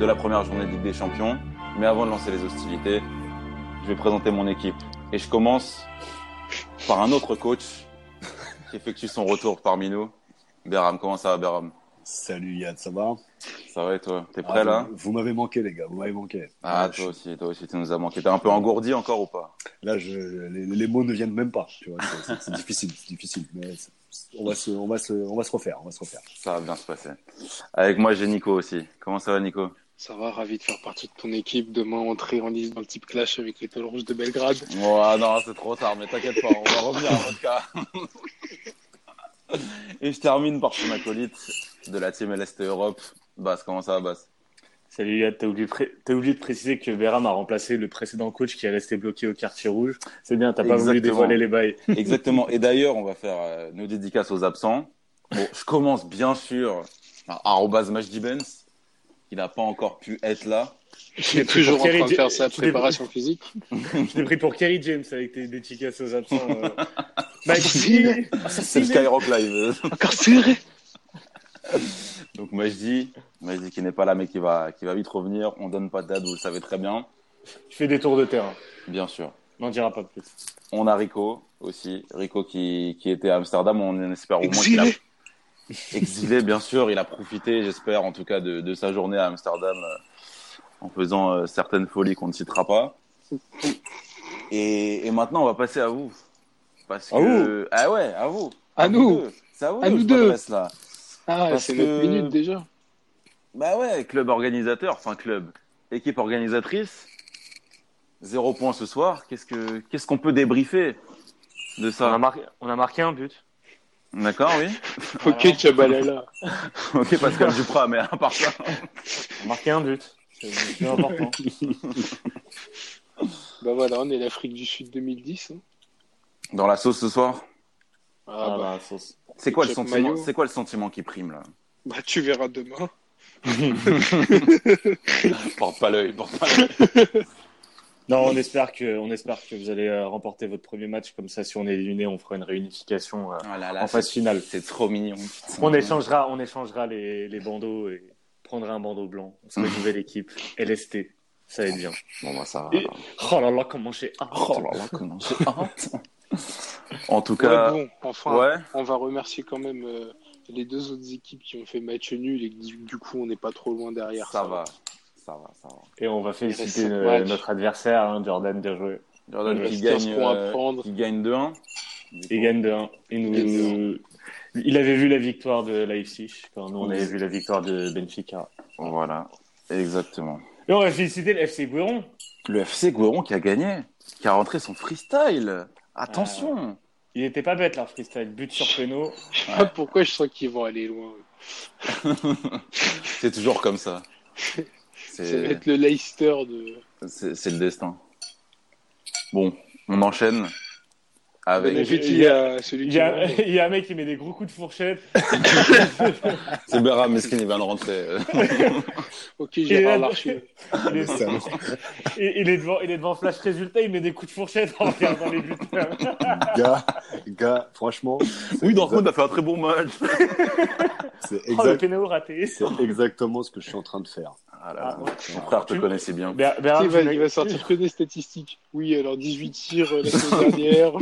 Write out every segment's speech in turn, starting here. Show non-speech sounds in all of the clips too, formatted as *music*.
de la première journée de Ligue des Champions. Mais avant de lancer les hostilités, je vais présenter mon équipe. Et je commence par un autre coach qui effectue son retour parmi nous. Beram, comment ça va Beram Salut Yann, ça va? Ça va et toi? T'es prêt Ah, là? vous, m'avez manqué les gars, vous m'avez manqué. Ah, je- toi aussi, toi aussi, tu nous as manqué. T'es un peu engourdi encore ou pas? Là, je, les, les mots ne viennent même pas. C'est- difficile, c'est difficile. Mais on va se, on va se, on va se refaire, on va se refaire. Ça va bien se passer. Avec moi, j'ai Nico aussi. Comment ça va Nico? Ça va, ravi de faire partie de ton équipe. Demain, entrer en liste dans le type clash avec l'étoile rouge de Belgrade. Oh, ah non, c'est trop tard, mais t'inquiète pas, on va revenir à votre cas. *laughs* Et je termine par son acolyte de la team LST Europe. Bass, comment ça va, Bass Salut Yad, t'as oublié, pré- oublié de préciser que Beram a remplacé le précédent coach qui est resté bloqué au quartier rouge. C'est bien, t'as pas voulu dévoiler les bails. *laughs* Exactement. Et d'ailleurs, on va faire euh, nos dédicaces aux absents. Bon, je commence bien sûr par arrobase Benz. Il n'a pas encore pu être là. Il est toujours en train de faire sa je l'ai- préparation physique. Je t'ai pris pour Kerry James avec tes dédicaces aux absents. Euh... *laughs* Maxime, C'est le. Skyrock Live. Encore serré Donc Majdi, Majdi qui n'est pas là mais qui va, qui va vite revenir. On donne pas de date, vous le savez très bien. Je fais des tours de terrain. Bien sûr. On n'en dira pas plus. On a Rico aussi. Rico qui, qui était à Amsterdam. On espère au moins qu'il a Exilé bien sûr. Il a profité, j'espère, en tout cas, de, de sa journée à Amsterdam euh, en faisant euh, certaines folies qu'on ne citera pas. Et, et maintenant, on va passer à vous. Parce À que... Ah ouais, à vous. À vous nous. deux. C'est à vous À nous deux. là. Ah, c'est que- minute déjà. Bah ouais, club organisateur, enfin club, équipe organisatrice. Zéro point ce soir. Qu'est-ce que qu'est-ce qu'on peut débriefer de On a, ça marqué, on a marqué un but. D'accord, oui. *laughs* Ok, Tchabalala. *laughs* ok, Pascal Duprat, mais à part ça. *laughs* Marqué un but. C'est important. Bah voilà, on est l'Afrique du Sud 2010. hein. Dans la sauce ce soir? Ah, Ah, bah, bah, sauce. C'est quoi le sentiment quoi le sentiment qui prime là? Bah, tu verras demain. Porte pas l'œil, porte pas l'œil. Non, on espère que, on espère que vous allez euh, remporter votre premier match. Comme ça, si on est éliminé, on fera une réunification euh, Oh là là, en phase finale. C'est trop mignon. On échangera, on échangera les, les bandeaux et prendra un bandeau blanc. On sera une nouvelle équipe. LST. Ça va être bien. Bon bah ça va. Et- Oh là là, comment j'ai hâte. Oh là là, comment j'ai hâte. *laughs* En tout Ouais, cas, bon, enfin, ouais. on va remercier quand même euh, les deux autres équipes qui ont fait match nul et que du, du coup, on n'est pas trop loin derrière. Ça va, ça va, ça va. Et on va féliciter euh, notre adversaire, hein, Jordan, bien joué. Jordan Il qui reste 15 gagne, euh, prendre. qui gagne 2-1. Du Il gagne de 1. Il, nous... gagne il avait vu la victoire de Leipzig quand nous on avait vu la victoire de Benfica. Voilà, exactement. Et on va féliciter le FC Guéron. Le FC Guéron qui a gagné, qui a rentré son freestyle. Attention. Il était pas bête leur freestyle, but sur péno. Je sais pas pourquoi je sens qu'ils vont aller loin. *laughs* c'est toujours comme ça. *laughs* Ça va C'est être le Leicester de. c'est- le destin. Bon, on enchaîne avec. Il y, a, va. il y a un mec qui met des gros coups de fourchette. *laughs* C'est Beram Meskin, il vient de rentrer. *laughs* Ok, Gérard Larcher. Il est, il, il est devant, il est devant Flash Résultat, il met des coups de fourchette en regardant les buts. *laughs* gars, gars, franchement, Oui, Dortmund a fait un très bon match. c'est Oh, le exact- péno raté. c'est exactement ce que je suis en train de faire. Ah là Ah, ouais. Mon frère te Tu- connaissait bien. Ber- Bernard, il, va, tu il va sortir que des statistiques. Oui, alors 18 tirs euh, la semaine *laughs* dernière.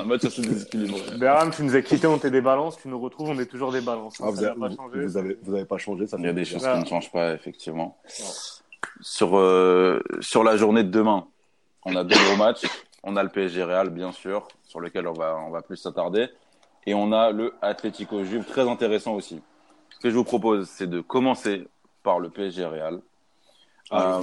Un match assez déséquilibré. Berham, tu nous as quittés, on était des balances, tu nous retrouves, on est toujours des balances. Ah, vous, ça avez, n'a pas changé. vous, avez, vous avez pas changé, ça Il y a des choses qui ne changent pas, effectivement. Sur, euh, sur la journée de demain, on a deux gros matchs. On a le PSG Real, bien sûr, sur lequel on va, on va plus s'attarder. Et on a le Atlético Juve, très intéressant aussi. Ce que je vous propose, c'est de commencer par le PSG Real. Ah, Euh,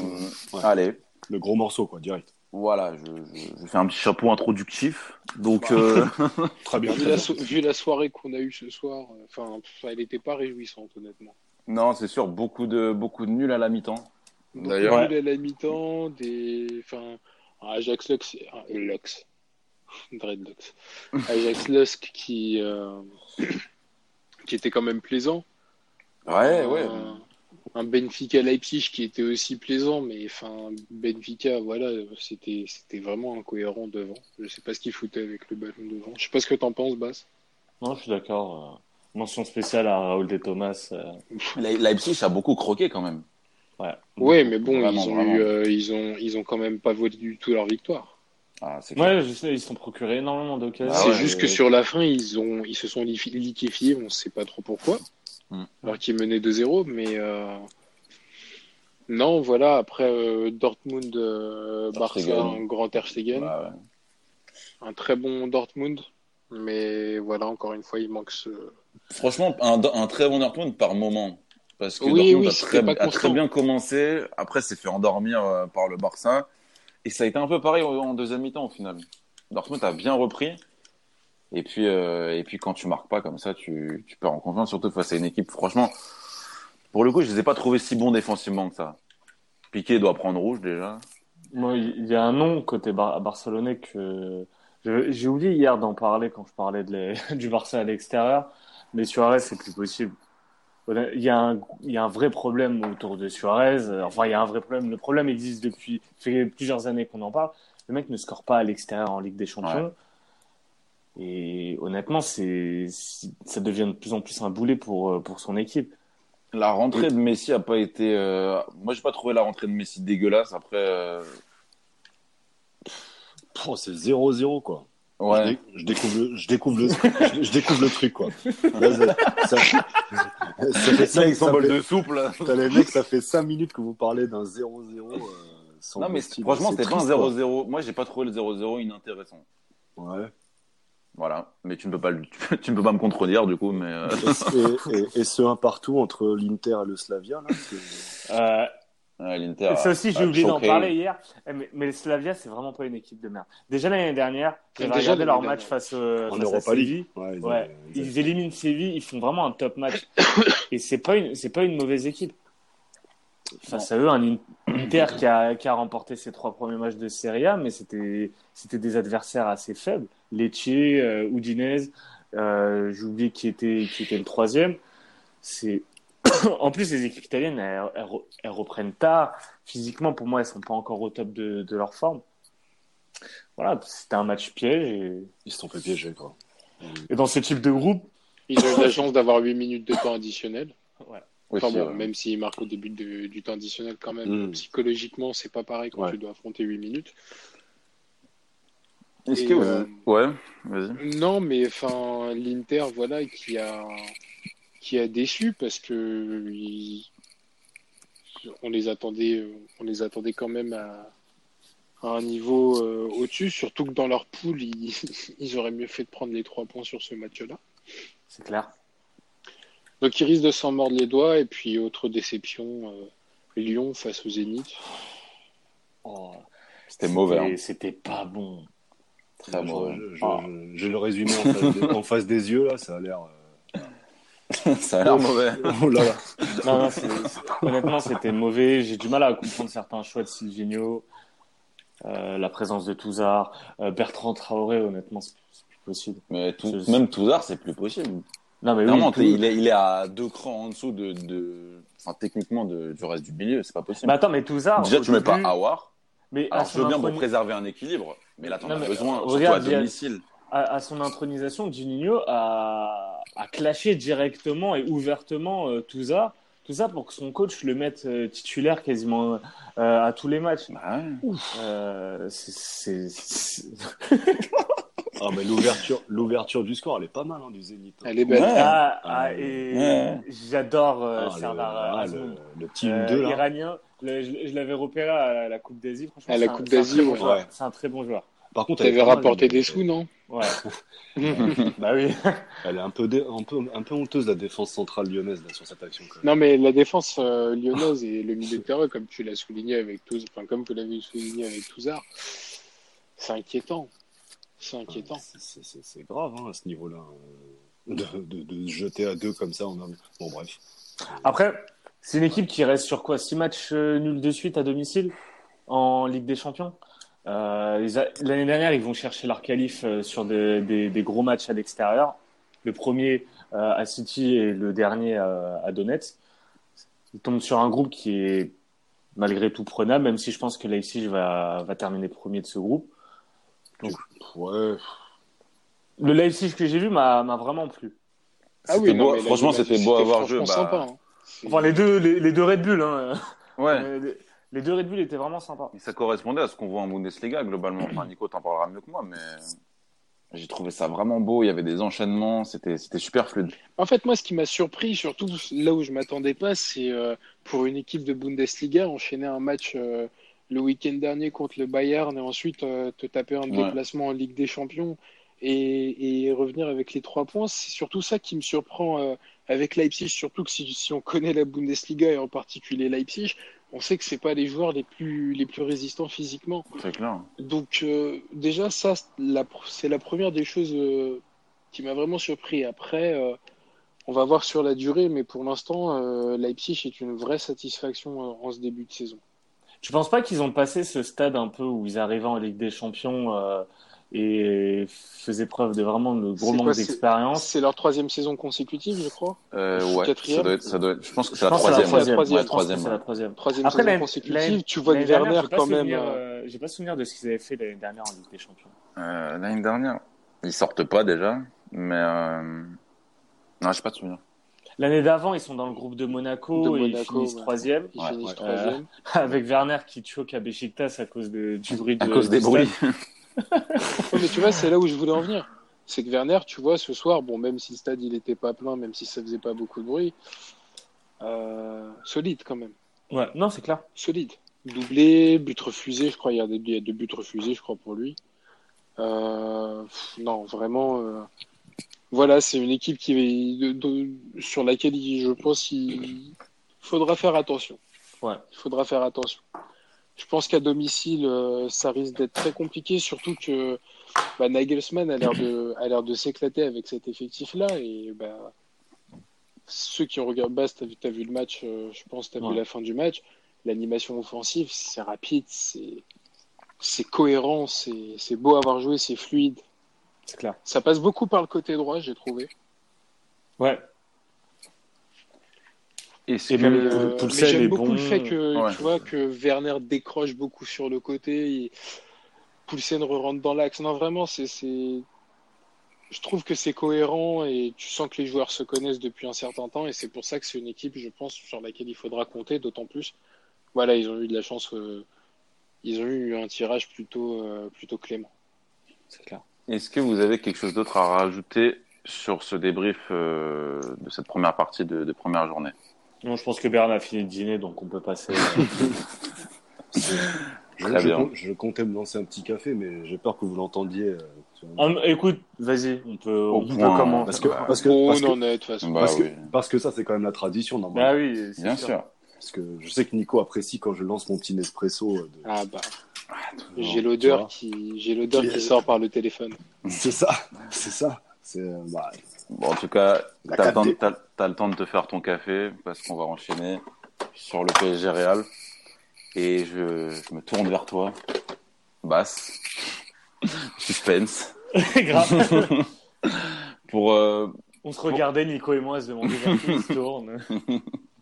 ouais. Allez, Le gros morceau, quoi, direct. voilà, je, je, je fais un petit chapeau introductif. Donc, euh, *laughs* Très bien. vu, la so- vu la soirée qu'on a eue ce soir, euh, enfin, pff, elle n'était pas réjouissante, honnêtement. non, c'est sûr, beaucoup de, beaucoup de nuls à la mi-temps. D'ailleurs- à la mi-temps, des. Enfin, Ajax Lux. Lux. *laughs* Dreadlocks. Ajax Lusk qui. euh, *coughs* qui était quand même plaisant. Ouais, ouais. Un Benfica Leipzig qui était aussi plaisant, mais enfin Benfica, voilà, c'était c'était vraiment incohérent devant. Je sais pas ce qu'il foutait avec le ballon devant. Je sais pas ce que t'en penses, Bass. Non, je suis d'accord. euh, Mention spéciale à Raoul de Thomas. euh, *laughs* Le- Leipzig a beaucoup croqué quand même. ouais. Ouais, mais bon, Vraiment, ils ont eu, euh, ils ont ils ont quand même pas volé du tout leur victoire. Ah. Ouais, je sais, ils se sont procurés énormément d'occasions. Ah c'est ouais, juste Et- que sur la fin, ils ont ils se sont li- liquéfiés, on sait pas trop pourquoi. Mm. Alors qu'ils menaient 2-0, mais euh, non, voilà. Après euh, Dortmund, euh, Barça, un grand Ter Stegen. Ouais, ouais. un très bon Dortmund, mais voilà, encore une fois, il manque ce. Franchement, un, un très bon Dortmund par moment. Parce que Oui, Dortmund oui, a, très, a très bien commencé. Après, s'est fait endormir par le Barça. Et ça a été un peu pareil en deuxième mi-temps au final. Dortmund a bien repris. Et puis, euh, et puis quand tu marques pas comme ça, tu, tu perds en confiance, surtout face à une équipe. Franchement, pour le coup, je les ai pas trouvés si bons défensivement que ça. Piqué doit prendre rouge déjà. Moi, il y a un nom côté bar barcelonais que j'ai oublié hier d'en parler quand je parlais de les- *laughs* du Barça à l'extérieur, mais Suarez, c'est plus possible. Il y, a un, il y a un vrai problème autour de Suarez. Enfin, il y a un vrai problème. Le problème existe depuis fait plusieurs années qu'on en parle. Le mec ne score pas à l'extérieur en Ligue des Champions. Et honnêtement, c'est, ça devient de plus en plus un boulet pour, euh, pour son équipe. La rentrée de Messi a pas été. euh, Moi, j'ai pas trouvé la rentrée de Messi dégueulasse. Après, euh, Oh, c'est 0-0, quoi. Je, ouais. dé- je découvre le, je découvre le, *laughs* je, je découvre le truc, quoi. Là, ça, ça, ça fait Ça, ils ça s'envolent fait- de soupe là. Les mecs, ça fait 5 minutes que vous parlez d'un 0-0. euh, Non, mais Messi. franchement, c'était pas un triste, quoi. 0-0. Moi, j'ai pas trouvé le 0-0 inintéressant. Ouais. Voilà. Mais tu ne peux pas, *laughs* tu ne peux pas me contredire, du coup, mais. euh, Et, et- et ce un partout entre l'Inter et le Slavia, là, c'est- Euh, ouais, l'Inter. Ça aussi, j'ai a oublié d'en parler hier. Eh, Mais, mais le Slavia, c'est vraiment pas une équipe de merde. Déjà l'année dernière, Déjà regardé leur match face, euh, en face à Europa. Séville. Ouais, ils Ouais, ils éliminent Séville, ils font vraiment un top match. *coughs* Et c'est pas une, c'est pas une mauvaise équipe. Face à eux, un In- Inter qui a, qui a remporté ses trois premiers matchs de Serie A, mais c'était, des adversaires assez faibles. Lecce, euh, Udinese, euh, j'ai oublié qui était, qui était le troisième. C'est, *coughs* en plus, les équipes italiennes, elles, elles re- elles reprennent tard. Physiquement, pour moi, elles sont pas encore au top de, de leur forme. Voilà, c'était un match piège. Et, Ils se sont fait piéger, quoi. et dans ce type de groupe, Ils ont eu la chance d'avoir 8 minutes de temps additionnel. *coughs* Enfin bon, ouais. même s'ils marquent au début de- du temps additionnel, quand même, Mm. psychologiquement, c'est pas pareil quand Ouais. tu dois affronter 8 minutes. Est-ce que vous... euh, Ouais, vas-y. Non, mais enfin, l'Inter, voilà, qui a, qui a déçu parce que on les attendait, euh, on les attendait quand même à, à un niveau euh, au-dessus, surtout que dans leur poule, ils, *laughs* ils auraient mieux fait de prendre les trois points sur ce match-là. c'est clair. Donc ils risquent de s'en mordre les doigts. Et puis, autre déception, euh, Lyon face au Zénith. Oh, C'était mauvais. c'était- hein. C'était pas bon. Très Je- mauvais. je- je- Ah. je- le résumé en face, des, en face des yeux, là, ça a l'air. euh, *laughs* Ça a l'air mauvais. *laughs* Oh là là. Non, honnêtement, c'était mauvais. J'ai du mal à comprendre certains choix de Silvino, euh, la présence de Touzard, euh, Bertrand Traoré. Honnêtement, c'est plus possible. Mais tout... Même Touzard, c'est plus possible. Non, mais Vraiment, oui, tout- il, est, il est à deux crans en dessous de. de... Enfin, techniquement, de... du reste du milieu. C'est pas possible. Mais attends, mais Touzard. Déjà, tu mets pas Awar. Mais Alors, je veux bien pour préserver un équilibre. Mais là, t'en as besoin, surtout regarde, à domicile. à, à son intronisation, Juninho a, a clashé directement et ouvertement euh, Touzard. Tout ça pour que son coach le mette euh, titulaire quasiment euh, à tous les matchs. Bah ouais. Euh, c'est- *laughs* Ah, mais l'ouverture, l'ouverture du score, elle est pas mal, hein, du Zénith. hein. Elle est belle. Ouais. Ah, Ah, ah, et ouais. j'adore euh, Ah, le, Serdar ah, le, le petit Euh, 1-2, là. iranien. Le- je je l'avais repéré à la Coupe d'Asie. Franchement, À la c'est un- Coupe d'Asie, très bon ouais. C'est un très bon joueur. Par contre, elle mal, rapporté des sous, non Ouais. *laughs* bah oui. *laughs* Elle est un peu, dé- un peu, un peu honteuse, la défense centrale lyonnaise, là, sur cette action. Quand même. Non, mais la défense euh, lyonnaise et le milieu de terrain, comme tu l'as souligné avec Touz, enfin, comme vous l'avez souligné avec Touzard, c'est inquiétant. C'est inquiétant. C'est- c'est- grave, hein, à ce niveau-là. euh, De, de, de se jeter à deux comme ça en homme. Bon, bref. Après, c'est une équipe qui reste sur quoi Six matchs euh, nuls de suite à domicile en Ligue des Champions? Euh, L'année dernière, ils vont chercher leur qualif euh, sur des, des- des gros matchs à l'extérieur. Le premier euh, à City et le dernier euh, à Donetsk. ils tombent sur un groupe qui est malgré tout prenable, même si je pense que Leipzig va, va terminer premier de ce groupe. Donc, Ouais. le Leipzig que j'ai vu m'a m'a vraiment plu. Ah oui, non, beau- franchement, c'était beau à voir jouer, bah. sympa. hein. Enfin, les deux, les, les deux Red Bull, hein. Ouais. *laughs* Les, les deux Red Bull étaient vraiment sympas. Et ça correspondait à ce qu'on voit en Bundesliga globalement. Enfin, Nico t'en parlera mieux que moi, mais j'ai trouvé ça vraiment beau. Il y avait des enchaînements, c'était c'était super fluide. En fait, moi, ce qui m'a surpris, surtout là où je m'attendais pas, c'est euh, pour une équipe de Bundesliga enchaîner un match euh, le week-end dernier contre le Bayern et ensuite euh, te taper un Ouais. déplacement en Ligue des Champions et, et revenir avec les trois points. C'est surtout ça qui me surprend euh, avec Leipzig, surtout que si, si on connaît la Bundesliga et en particulier Leipzig, on sait que c'est pas les joueurs les plus les plus résistants physiquement. C'est clair. Donc euh, déjà ça c'est la, première des choses euh, qui m'a vraiment surpris. Après, euh, on va voir sur la durée, mais pour l'instant, Leipzig est une vraie satisfaction en ce début de saison. Tu penses pas qu'ils ont passé ce stade un peu où ils arrivaient en Ligue des Champions euh, et faisaient preuve de vraiment de gros C'est manque d'expérience C'est leur troisième saison consécutive, je crois. Euh, Je ouais, quatrième. ça doit être, ça doit être- je pense que c'est Je la pense la troisième. Je pense troisième. C'est la ouais. troisième. Troisième Après, saison consécutive. Tu vois que l'année dernière, Werner, j'ai pas quand souvenir, même. euh, euh, J'ai pas souvenir de ce qu'ils avaient fait l'année dernière en Ligue des Champions. Euh, L'année dernière, ils sortent pas déjà, mais euh... non, j'ai pas de souvenir. L'année d'avant, ils sont dans le groupe de Monaco De et ils finissent troisième Ouais, ouais. *laughs* avec Werner qui choque à Besiktas à cause de, du bruit de, À cause des bruits. *laughs* mais tu vois, c'est là où je voulais en venir. C'est que Werner, tu vois, ce soir, bon, même si le stade il était pas plein, même si ça faisait pas beaucoup de bruit, euh, solide quand même. Ouais, non, c'est clair. solide. Doublé, but refusé, je crois. Il y a, des, il y a deux buts refusés, je crois, pour lui. Euh, pff, non, vraiment. Voilà, c'est une équipe qui, de- de- sur laquelle je pense il faudra faire attention. Ouais. Il faudra faire attention. Je pense qu'à domicile, euh, ça risque d'être très compliqué, surtout que bah, Nagelsmann a l'air de, a l'air de s'éclater avec cet effectif-là. Et bah, ceux qui regardent Bass, t'as vu, t'as vu le match, euh, je pense, t'as Ouais. vu la fin du match. L'animation offensive, c'est rapide, c'est, c'est cohérent, c'est, c'est beau à avoir joué, c'est fluide. C'est clair. Ça passe beaucoup par le côté droit, j'ai trouvé. Ouais. Et que... même- Euh, j'aime beaucoup bon. le fait que Ouais. tu vois que Werner décroche beaucoup sur le côté et Poulsen re-rentre dans l'axe. Non, vraiment, c'est, c'est... Je trouve que c'est cohérent et tu sens que les joueurs se connaissent depuis un certain temps et c'est pour ça que c'est une équipe, je pense, sur laquelle il faudra compter, d'autant plus. Voilà, ils ont eu de la chance, euh, ils ont eu un tirage plutôt, euh, plutôt clément. C'est clair. Est-ce que vous avez quelque chose d'autre à rajouter sur ce débrief euh, de cette première partie de, de première journée? Non, je pense que Berne a fini de dîner, donc on peut passer. *laughs* Je, Très je je comptais me lancer un petit café, mais j'ai peur que vous l'entendiez. euh, sur- Ah, écoute, vas-y, on peut, Au on peut point, commencer. Parce que, Bah, parce que, parce on que, en est de toute façon. Bah parce que- oui, parce que ça, c'est quand même la tradition, normalement. Bah oui, bien sûr. sûr. Parce que je sais que Nico apprécie quand je lance mon petit Nespresso. euh, de- Ah bah, j'ai l'odeur qui, j'ai l'odeur Qui sort par le téléphone. C'est ça, c'est ça. C'est, bah, Bon, en tout cas, t'as le, temps de- 4D. t'as- t'as le temps de te faire ton café parce qu'on va enchaîner sur le PSG Real. Et je, je me tourne vers toi. Basse. *laughs* Suspense. *laughs* Grave. *laughs* Pour, euh, On se regardait, Nico et moi, à se demander vers qui se tourne.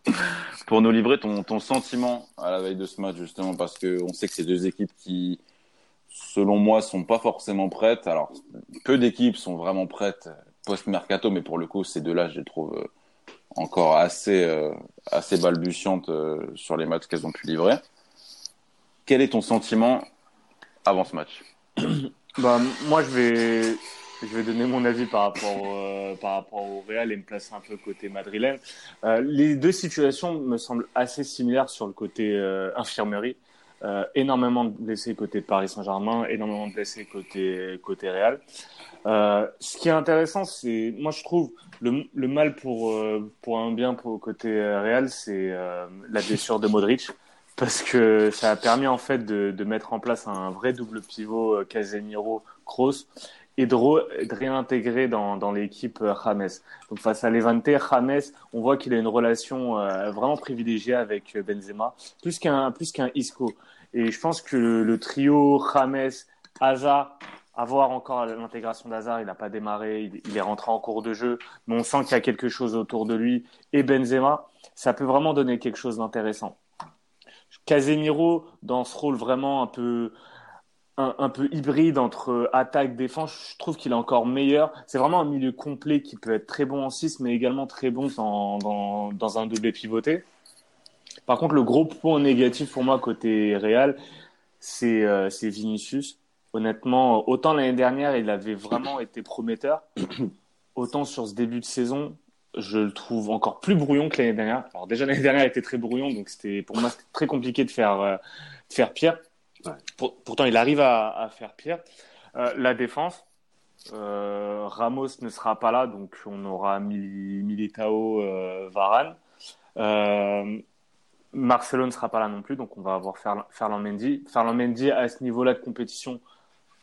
*laughs* pour nous livrer ton, ton sentiment à la veille de ce match, justement, parce que on sait que c'est deux équipes qui, selon moi, sont pas forcément prêtes. Alors, peu d'équipes sont vraiment prêtes post-mercato, mais pour le coup, ces deux-là, je les trouve euh, encore assez, euh, assez balbutiantes euh, sur les matchs qu'elles ont pu livrer. Quel est ton sentiment avant ce match? *clears throat* Bah, moi, je vais, je vais donner mon avis par rapport, au- euh, par rapport au Real et me placer un peu côté madrilène. Euh, les deux situations me semblent assez similaires sur le côté euh, infirmerie. Énormément de blessés côté Paris Saint-Germain, énormément de blessés côté, côté Real. Ce qui est intéressant, c'est, moi je trouve, le, le mal pour, pour un bien pour côté Real, c'est la blessure de Modric parce que ça a permis en fait de, de mettre en place un vrai double pivot Casemiro-Kroos et de, re- de réintégrer dans, l'équipe euh, James. Donc face à Levante, James, on voit qu'il a une relation euh, vraiment privilégiée avec euh, Benzema, plus qu'un plus qu'un Isco. Et je pense que le, trio James, Hazard avoir encore l'intégration d'Hazard, il n'a pas démarré, il, est rentré en cours de jeu, mais on sent qu'il y a quelque chose autour de lui. Et Benzema, ça peut vraiment donner quelque chose d'intéressant. Casemiro, dans ce rôle vraiment un peu, un, peu hybride entre attaque, défense, je trouve qu'il est encore meilleur. C'est vraiment un milieu complet qui peut être très bon en 6, mais également très bon dans, dans, dans un doublé pivoté. Par contre, le gros point négatif pour moi côté Real, c'est euh, Vinicius honnêtement, autant l'année dernière, il avait vraiment été prometteur, *coughs* autant sur ce début de saison, je le trouve encore plus brouillon que l'année dernière. Alors déjà l'année dernière, il était très brouillon, donc c'était pour moi c'était très compliqué de faire euh, de faire pire. Pourtant, il arrive à, faire pire. Euh, la défense, euh, Ramos ne sera pas là, donc on aura Militao, euh, Varane. Marcelo ne sera pas là non plus, donc on va avoir Ferland Mendy. Ferland Mendy à ce niveau-là de compétition,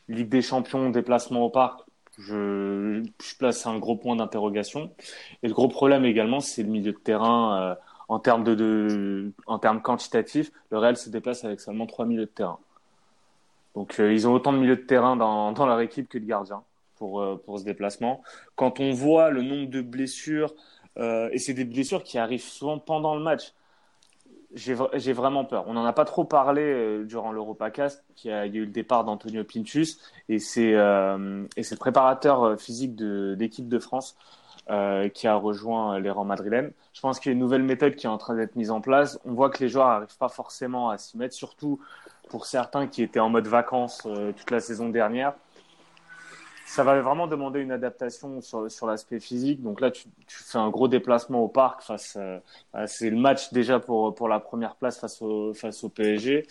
Ligue des Champions, déplacement au parc, je, place un gros point d'interrogation. Et le gros problème également, c'est le milieu de terrain euh, en termes de, en termes quantitatifs. Le Real se déplace avec seulement trois milieux de terrain. Donc euh, ils ont autant de milieux de terrain dans, *laughs* leur équipe que de gardiens pour euh, pour ce déplacement. Quand on voit le nombre de blessures et c'est des blessures qui arrivent souvent pendant le match j'ai vraiment peur. On n'en a pas trop parlé euh, durant l'Europacast, il y a eu le départ d'Antonio Pintus et c'est euh, le préparateur euh, physique de l'équipe de, France euh, qui a rejoint les rangs madrilènes. Je pense qu'il y a une nouvelle méthode qui est en train d'être mise en place. On voit que les joueurs n'arrivent pas forcément à s'y mettre, surtout pour certains qui étaient en mode vacances euh, toute la saison dernière ça va vraiment demander une adaptation sur, sur l'aspect physique. Donc là, tu, fais un gros déplacement au parc face. Euh, c'est le match déjà pour pour la première place face au face au PSG,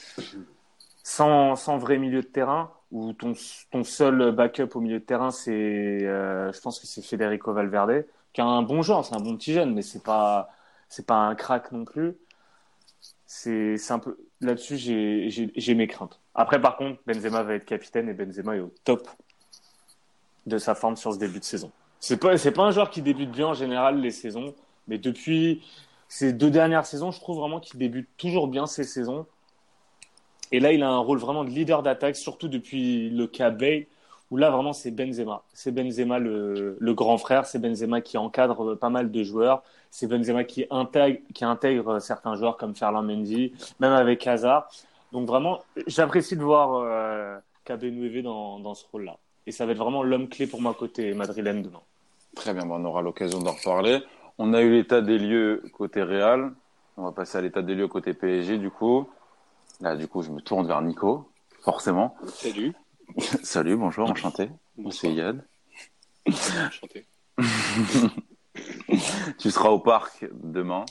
sans sans vrai milieu de terrain où ton ton seul backup au milieu de terrain, c'est euh, je pense que c'est Federico Valverde, qui a un bon joueur, c'est un bon petit jeune, mais c'est pas pas un crack non plus. C'est un peu là-dessus j'ai j'ai mes craintes. Après par contre, Benzema va être capitaine et Benzema est au top de sa forme sur ce début de saison. C'est pas c'est pas un joueur qui débute bien en général les saisons, mais depuis ces deux dernières saisons, je trouve vraiment qu'il débute toujours bien ces saisons. Et là, il a un rôle vraiment de leader d'attaque, surtout depuis le cas Bay, où là vraiment c'est Benzema. C'est Benzema le, le grand frère, c'est Benzema qui encadre pas mal de joueurs, c'est Benzema qui intègre, qui intègre certains joueurs comme Ferland Mendy, même avec Hazard. Donc vraiment, j'apprécie de voir euh, KB dans, dans ce rôle-là. Et ça va être vraiment l'homme clé pour moi côté madrilène demain. Très bien, bon, on aura l'occasion d'en reparler. On a eu l'état des lieux côté Real. On va passer à l'état des lieux côté PSG du coup. Là, du coup, je me tourne vers Nico, forcément. Salut. *laughs* Salut, bonjour, enchanté. C'est Yad. Enchanté. *laughs* *laughs* tu seras au parc demain.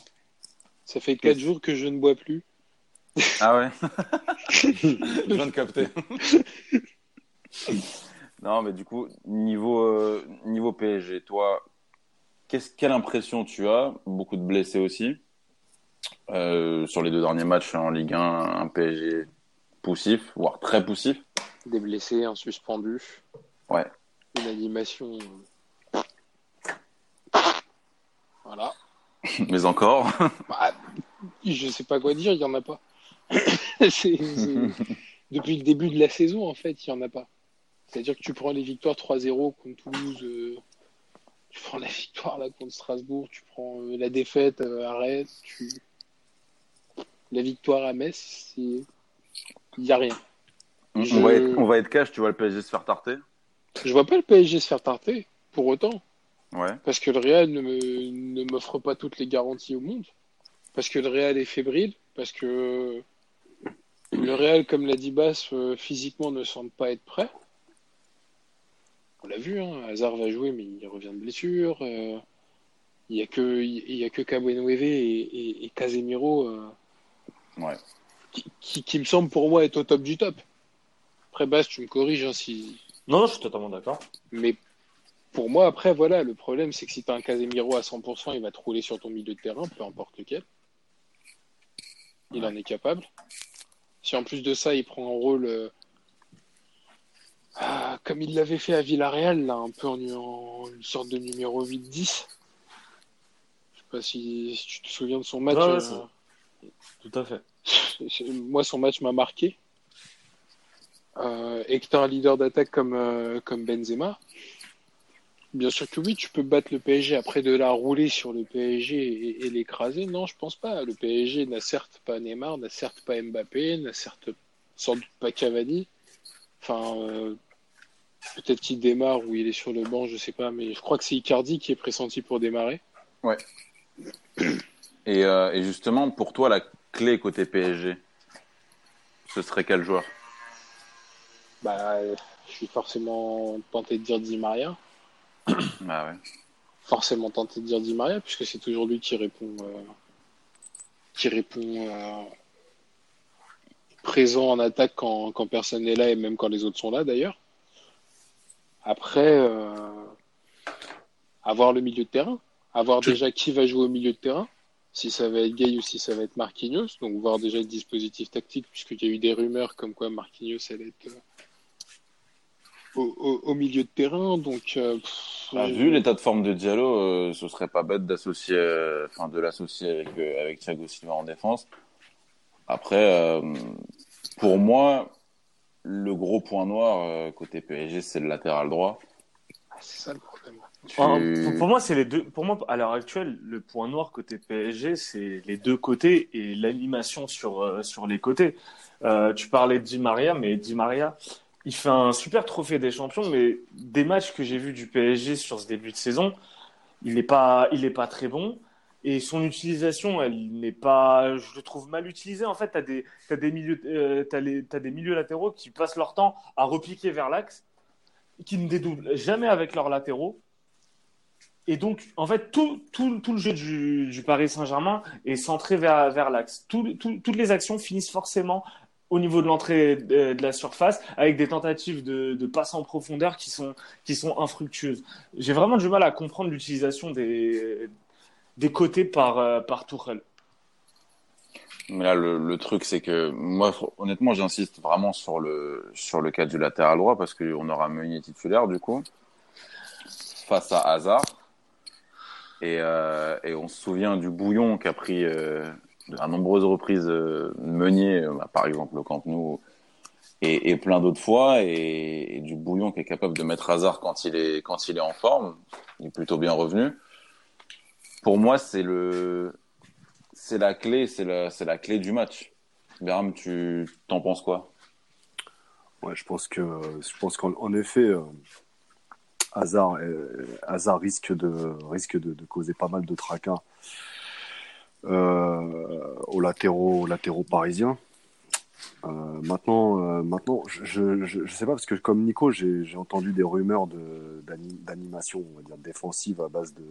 Ça fait quatre jours que je ne bois plus. Ah ouais *laughs* Je viens de capter. Non, mais du coup, niveau, euh, niveau PSG, toi, quelle impression tu as? Beaucoup de blessés aussi. Euh, sur les deux derniers matchs en Ligue 1, un PSG poussif, voire très poussif. Des blessés, un suspendu. Ouais. Une animation. Voilà. *laughs* Mais encore *laughs* bah, Je sais pas quoi dire, il y en a pas. *coughs* c'est. *laughs* Depuis le début de la saison, en fait, il y en a pas. C'est-à-dire que tu prends les victoires 3-0 contre Toulouse, euh, tu prends la victoire là contre Strasbourg, tu prends euh, la défaite euh, à Rennes, tu... la victoire à Metz, il n'y a rien. On, va être, on va être cash, tu vois le PSG se faire tarter Je vois pas le PSG se faire tarter, pour autant. Ouais. Parce que le Real ne, me, ne m'offre pas toutes les garanties au monde. Parce que le Real est fébrile, parce que le Real, comme l'a dit Bass, physiquement ne semble pas être prêt on l'a vu, hein, Hazard va jouer, mais il revient de blessure. Euh, il n'y a que, il y a que Cabuenueve et, et, et Casemiro euh, ouais. qui, qui, qui, me semble pour moi être au top du top. Après, Bast, tu me corriges hein, si. Non, je suis totalement d'accord. Mais pour moi, après, voilà, le problème, c'est que si tu as un Casemiro à 100%, il va te rouler sur ton milieu de terrain, peu importe lequel. Il ouais. en est capable. Si en plus de ça, il prend un rôle. Euh, ah, comme il l'avait fait à Villarreal, là, un peu en, en une sorte de numéro 8-10. Je sais pas si, si, tu te souviens de son match. Ah ouais, euh... Tout à fait. *laughs* Moi, son match m'a marqué. euh, et que tu as un leader d'attaque comme, comme Benzema, bien sûr que oui, tu peux battre le PSG après de la rouler sur le PSG et, et l'écraser. Non, je pense pas. Le PSG n'a certes pas Neymar, n'a certes pas Mbappé, n'a certes sans doute pas Cavani. Enfin, euh, peut-être qu'il démarre ou il est sur le banc, je sais pas, mais je crois que c'est Icardi qui est pressenti pour démarrer. *coughs* Et, euh, et justement, pour toi, la clé côté PSG, ce serait quel joueur? Bah, je suis forcément tenté de dire Di Maria. *coughs* Ah ouais. Forcément tenté de dire Di Maria, puisque c'est toujours lui qui répond, euh, qui répond euh, présent en attaque quand, quand personne n'est là et même quand les autres sont là d'ailleurs. Après, euh, avoir le milieu de terrain, avoir Tu- déjà qui va jouer au milieu de terrain, si ça va être Gay ou si ça va être Marquinhos, donc voir déjà le dispositif tactique, puisqu'il y a eu des rumeurs comme quoi Marquinhos allait être euh, au, au- au milieu de terrain, donc euh, pff, Bah, euh, vu l'état de forme de Diallo, euh, ce serait pas bête d'associer, euh, enfin de l'associer avec euh, avec Thiago Silva en défense. Après, euh, pour moi, le gros point noir euh, côté PSG, c'est le latéral droit. ah, c'est ça le problème. Tu- Enfin, pour, pour moi, c'est les deux. Pour moi, à l'heure actuelle, le point noir côté PSG, c'est les deux côtés et l'animation sur euh, sur les côtés. Euh, tu parlais de Di Maria, mais Di Maria, il fait un super trophée des champions, mais des matchs que j'ai vus du PSG sur ce début de saison, il n'est pas, il est pas très bon. Et son utilisation, elle n'est pas, je le trouve mal utilisée. En fait, tu as des, des milieux, euh, des milieux latéraux qui passent leur temps à repliquer vers l'axe, qui ne dédoublent jamais avec leurs latéraux. Et donc, en fait, tout, tout, tout le jeu du, Paris Saint-Germain est centré vers, vers l'axe. Tout- toutes les actions finissent forcément au niveau de l'entrée de, de la surface, avec des tentatives de, de passe en profondeur qui sont, qui sont infructueuses. J'ai vraiment du mal à comprendre l'utilisation des, des côtés par, euh, par. Mais là, le, truc, c'est que moi, honnêtement, j'insiste vraiment sur le sur le cas du latéral droit parce qu'on aura Meunier titulaire du coup face à Hazard. Et, euh, et on se souvient du bouillon qu'a pris euh, à nombreuses reprises euh, Meunier, euh, bah, par exemple au Camp Nou, et, et plein d'autres fois, et, du bouillon qui est capable de mettre Hazard quand il est quand il est en forme. Il est plutôt bien revenu. Pour moi, c'est le c'est la clé, c'est la, c'est la clé du match. Berham, tu t'en penses quoi? Ouais, je pense que je pense qu'en en effet, euh, Hazard, Hazard risque de risque de, causer pas mal de tracas aux latéraux aux latéraux parisiens. Euh, maintenant, euh, maintenant, je, je sais pas parce que comme Nico, j'ai entendu des rumeurs de d'ani- d'animation, on va dire défensive à base de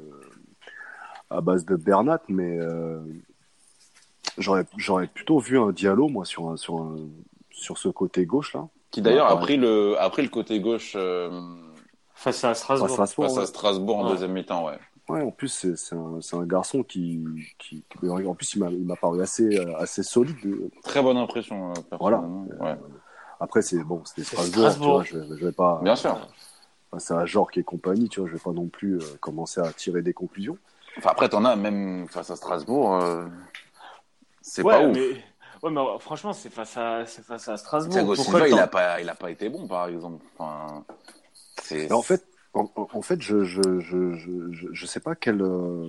à base de Bernat, mais euh, j'aurais j'aurais plutôt vu un Diallo moi sur un, sur un, sur ce côté gauche là. Qui d'ailleurs a pris le, a pris le côté gauche euh, Face à Strasbourg. Face à Strasbourg, face ouais. à Strasbourg en Ouais. deuxième mi-temps, ouais. Ouais, en plus, c'est c'est un, un garçon qui, qui, qui- En plus, il m'a il m'a paru assez, euh, assez solide. Très bonne impression, euh, personnellement. Ouais. Après, c'est bon, c'était C'est Strasbourg, Strasbourg. tu vois. Je, je vais pas. Bien sûr. C'est à Jorque et compagnie, tu vois. Je vais pas non plus euh, commencer à tirer des conclusions. Enfin, après, t'en as même face à Strasbourg. euh, c'est Ouais, pas ouf. mais, ouais, mais euh, franchement, c'est face à, c'est face à Strasbourg. Thiago Pourquoi Silva, il a pas, il a pas été bon, par exemple. Enfin, en fait, en, fait, je, je, je, je, je, sais pas quel. euh,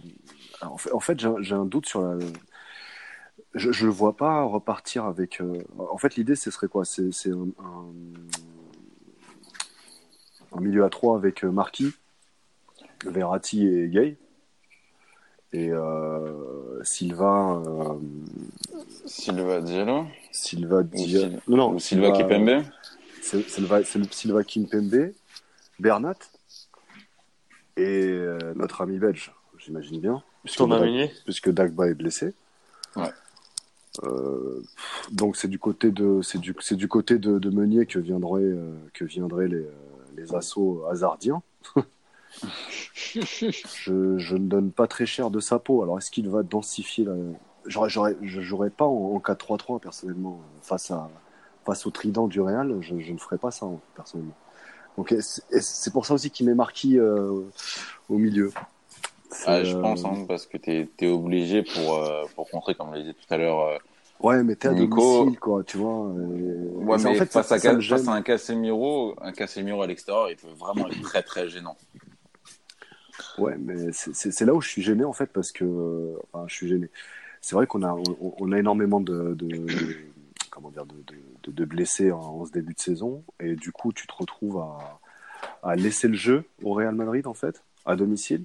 En fait, en fait j'ai un- doute sur la. Je, je le vois pas repartir avec. euh, En fait, l'idée, ce serait quoi? C'est c'est un, un, un milieu à trois avec euh, Marquis, Verratti et Gay. Et euh, Silva, Silva Diallo Silva, ou, Dia- Sil- non, ou Silva Kipembe Silva, Sil- Silva Kimpembe, Bernat et euh, notre ami belge, j'imagine bien, puisque, Thomas Dag- Meunier. puisque Dagba est blessé. Ouais. Euh, donc c'est du côté de c'est du c'est du côté de, de Meunier que viendraient euh, que viendraient les les assauts hasardiens. *laughs* je, je ne donne pas très cher de sa peau. Alors est-ce qu'il va densifier la J'aurais j'aurais pas en, en 4-3-3 personnellement face à face au trident du Real, je, je ne ferais pas ça hein, personnellement. Donc c'est pour ça aussi qu'il m'est marqué euh, au milieu. Ah, je euh, pense, hein, parce que t'es es obligé pour, euh, pour contrer, comme on l'a dit tout à l'heure, euh, Ouais, mais t'es à domicile, quoi, tu vois. et- Ouais, et mais en fait, face, ça, à, ça face à un Casemiro, un Casemiro à l'extérieur, il peut vraiment être très très gênant. Ouais, mais c'est- là où je suis gêné en fait parce que, enfin, je suis gêné. C'est vrai qu'on a, on, on a énormément de, de, de- comment dire, de, de, de blessés en, en ce début de saison et du coup, tu te retrouves à, à laisser le jeu au Real Madrid en fait, à domicile,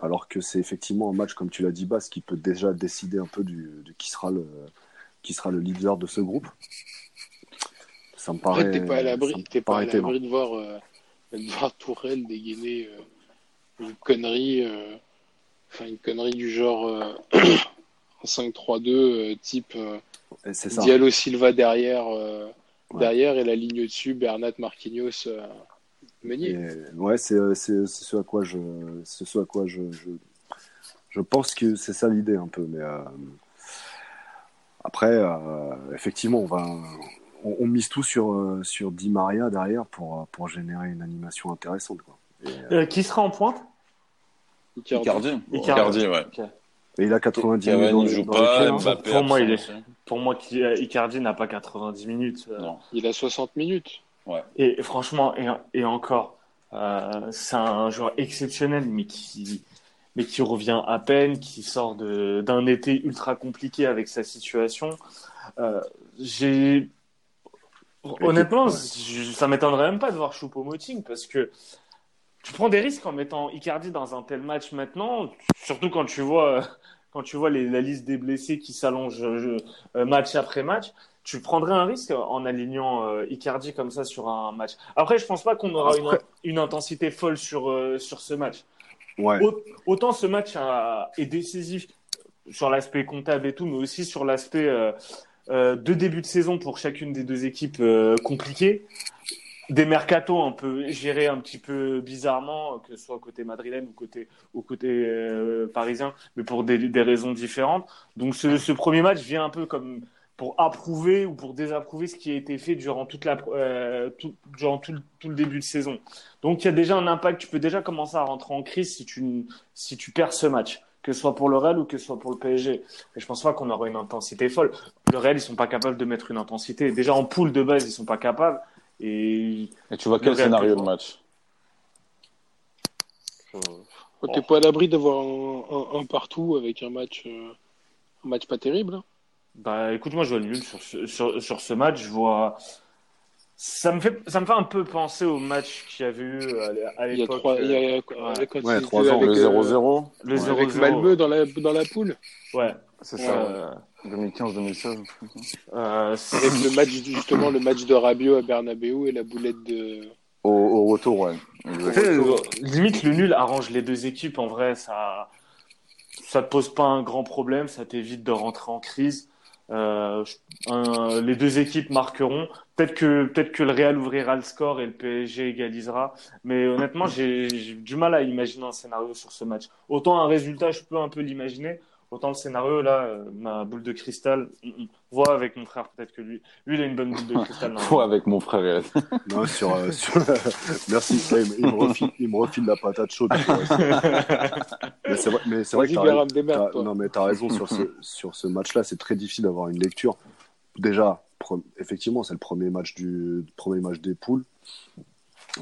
alors que c'est effectivement un match comme tu l'as dit, Bas, qui peut déjà décider un peu du, de qui sera le, qui sera le leader de ce groupe. Ça me paraît. Après, t'es pas à ça l'abri, me t'es pas à l'abri de voir, euh, de voir Tourelle dégainer euh, une connerie, euh, enfin une connerie du genre euh, *clears throat* en 5-3-2 euh, type euh, C'est ça. Diallo Silva derrière, euh, Ouais. derrière et la ligne au-dessus, Bernat Marquinhos euh, Meunier. Et, ouais, c'est c'est c'est ce à quoi je c'est ce à quoi je je, je pense que c'est ça l'idée un peu, mais euh, après euh, effectivement on va on, on mise tout sur euh, sur Di Maria derrière pour pour générer une animation intéressante quoi. Et, euh, Euh, qui sera en pointe? Icardi. Icardi. Icardi. Icardi, ouais. et il a 90 minutes Cavani dans, joue pas, hein. Mbappé Pour moi, il est-. Pour moi, qui- euh, Icardi n'a pas 90 minutes. euh, Non. Il a 60 minutes. Et franchement, et, et encore, euh, c'est un joueur exceptionnel, mais qui, mais qui revient à peine, qui sort de- d'un été ultra compliqué avec sa situation. Euh, j'ai honnêtement, Ouais. je- ça m'étonnerait même pas de voir Choupo-Moting parce que tu prends des risques en mettant Icardi dans un tel match maintenant, surtout quand tu vois quand tu vois les- la liste des blessés qui s'allonge euh, euh, match après match. Tu prendrais un risque en alignant euh, Icardi comme ça sur un match. Après, je pense pas qu'on aura une, Après- une intensité folle sur, euh, sur ce match. Ouais. Autant ce match a- est décisif sur l'aspect comptable et tout, mais aussi sur l'aspect euh, de début de saison pour chacune des deux équipes compliquées. Des mercatos un peu gérés un petit peu bizarrement, que ce soit côté madrilène ou côté, euh, parisien, mais pour des, raisons différentes. Donc ce, premier match vient un peu comme pour approuver ou pour désapprouver ce qui a été fait durant, toute la, euh, tout, durant tout le début de saison. Donc il y a déjà un impact, tu peux déjà commencer à rentrer en crise si tu, si tu perds ce match, que ce soit pour le Real ou que ce soit pour le PSG. Et je pense pas qu'on aura une intensité folle. Le Real, ils sont pas capables de mettre une intensité. Déjà en poule de base, ils sont pas capables. Et Et tu vois quel scénario peut de match Oh, T'es pas à l'abri d'avoir un, un- un partout avec un match, euh, un match pas terrible. hein. bah écoute, moi je vois le nul sur ce, sur, sur ce match. Je vois. Ça me, fait, ça me fait un peu penser au match qu'il y avait eu à, à l'époque. il y a, euh, avec, quand Ouais, il trois était ans, Le euh, 0-0 le Ouais. 0-0. avec Malmö dans la, dans la poule. Ouais. C'est ça, euh, 2015-2016. euh, c'est- Avec le match, justement, le match de Rabiot à Bernabeu et la boulette de. Au, au retour, ouais. Euh, limite, le nul arrange les deux équipes. En vrai, ça ça te pose pas un grand problème. Ça t'évite de rentrer en crise. Euh, un- les deux équipes marqueront. Peut-être que, peut-être que le Real ouvrira le score et le PSG égalisera. Mais honnêtement, j'ai du mal à imaginer un scénario sur ce match. Autant un résultat, je peux un peu l'imaginer. Autant le scénario, là, euh, ma boule de cristal, voit avec mon frère, peut-être que lui, lui, il a une bonne boule de *laughs* cristal. normalement. Ouais, avec mon frère. Non, sur, euh, sur- Merci. Ouais, il, me refile, il me refile la patate chaude. mais c'est vrai, mais c'est vrai que t'as T'as- non, mais tu as raison sur ce, sur ce match-là. C'est très difficile d'avoir une lecture. Déjà, pre- effectivement, c'est le premier match, du, premier match des poules.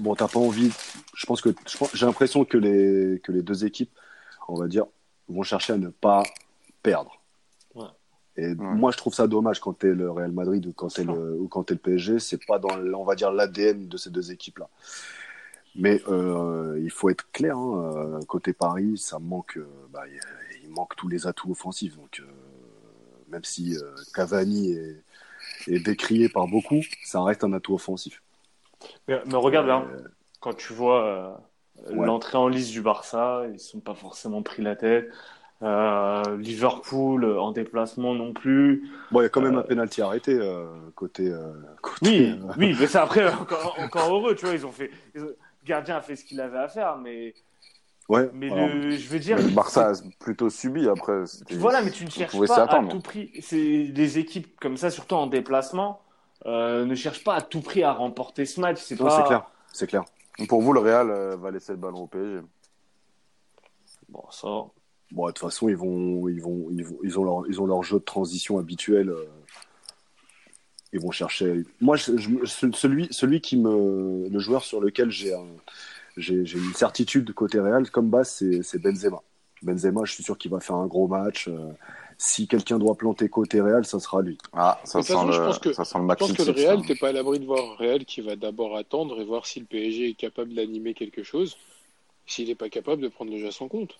Bon, t'as pas envie. Je pense que je pense- j'ai l'impression que les, que les deux équipes, on va dire, vont chercher à ne pas perdre. Ouais. Et moi, je trouve ça dommage quand t'es le Real Madrid ou quand t'es le, ou quand t'es le PSG. C'est pas dans, on va dire, l'ADN de ces deux équipes-là. Mais euh, il faut être clair, hein, euh, côté Paris, ça manque, euh, bah, il, manque tous les atouts offensifs. Donc, euh, même si euh, Cavani est, est décrié par beaucoup, ça reste un atout offensif. Mais, mais regarde là, Euh, quand tu vois euh, Ouais. l'entrée en lice du Barça, ils sont pas forcément pris la tête. Euh, Liverpool euh, en déplacement non plus. bon, il y a quand même Euh, un penalty arrêté euh, côté. côté Oui, oui, mais c'est après *laughs* encore, encore heureux, tu vois. Ils ont fait, ils ont- le gardien a fait ce qu'il avait à faire, mais ouais. mais alors, le, je veux dire, Le Barça a plutôt subi après. voilà, mais tu ne cherches pas à tout prix. C'est des équipes comme ça, surtout en déplacement, ne cherchent pas à tout prix à remporter ce match. C'est pas c'est clair, c'est clair. Pour vous, le Real euh, va laisser le ballon au PSG. Bon, ça, Bon, de toute façon, ils vont, ils vont, ils vont, ils ont leur, ils ont leur jeu de transition habituel. euh, Ils vont chercher. Moi, je- je- celui, celui qui me, le joueur sur lequel j'ai, un- j'ai, j'ai une certitude côté Real comme base, c'est, c'est Benzema. Benzema, je suis sûr qu'il va faire un gros match. Si quelqu'un doit planter côté Real, ça sera lui. Ah, ça sent, façon, le, je pense que- ça sent le Je maxi pense que le Real, hein. t'es pas à l'abri de voir Real qui va d'abord attendre et voir si le PSG est capable d'animer quelque chose. S'il n'est pas capable de prendre le jeu à son compte.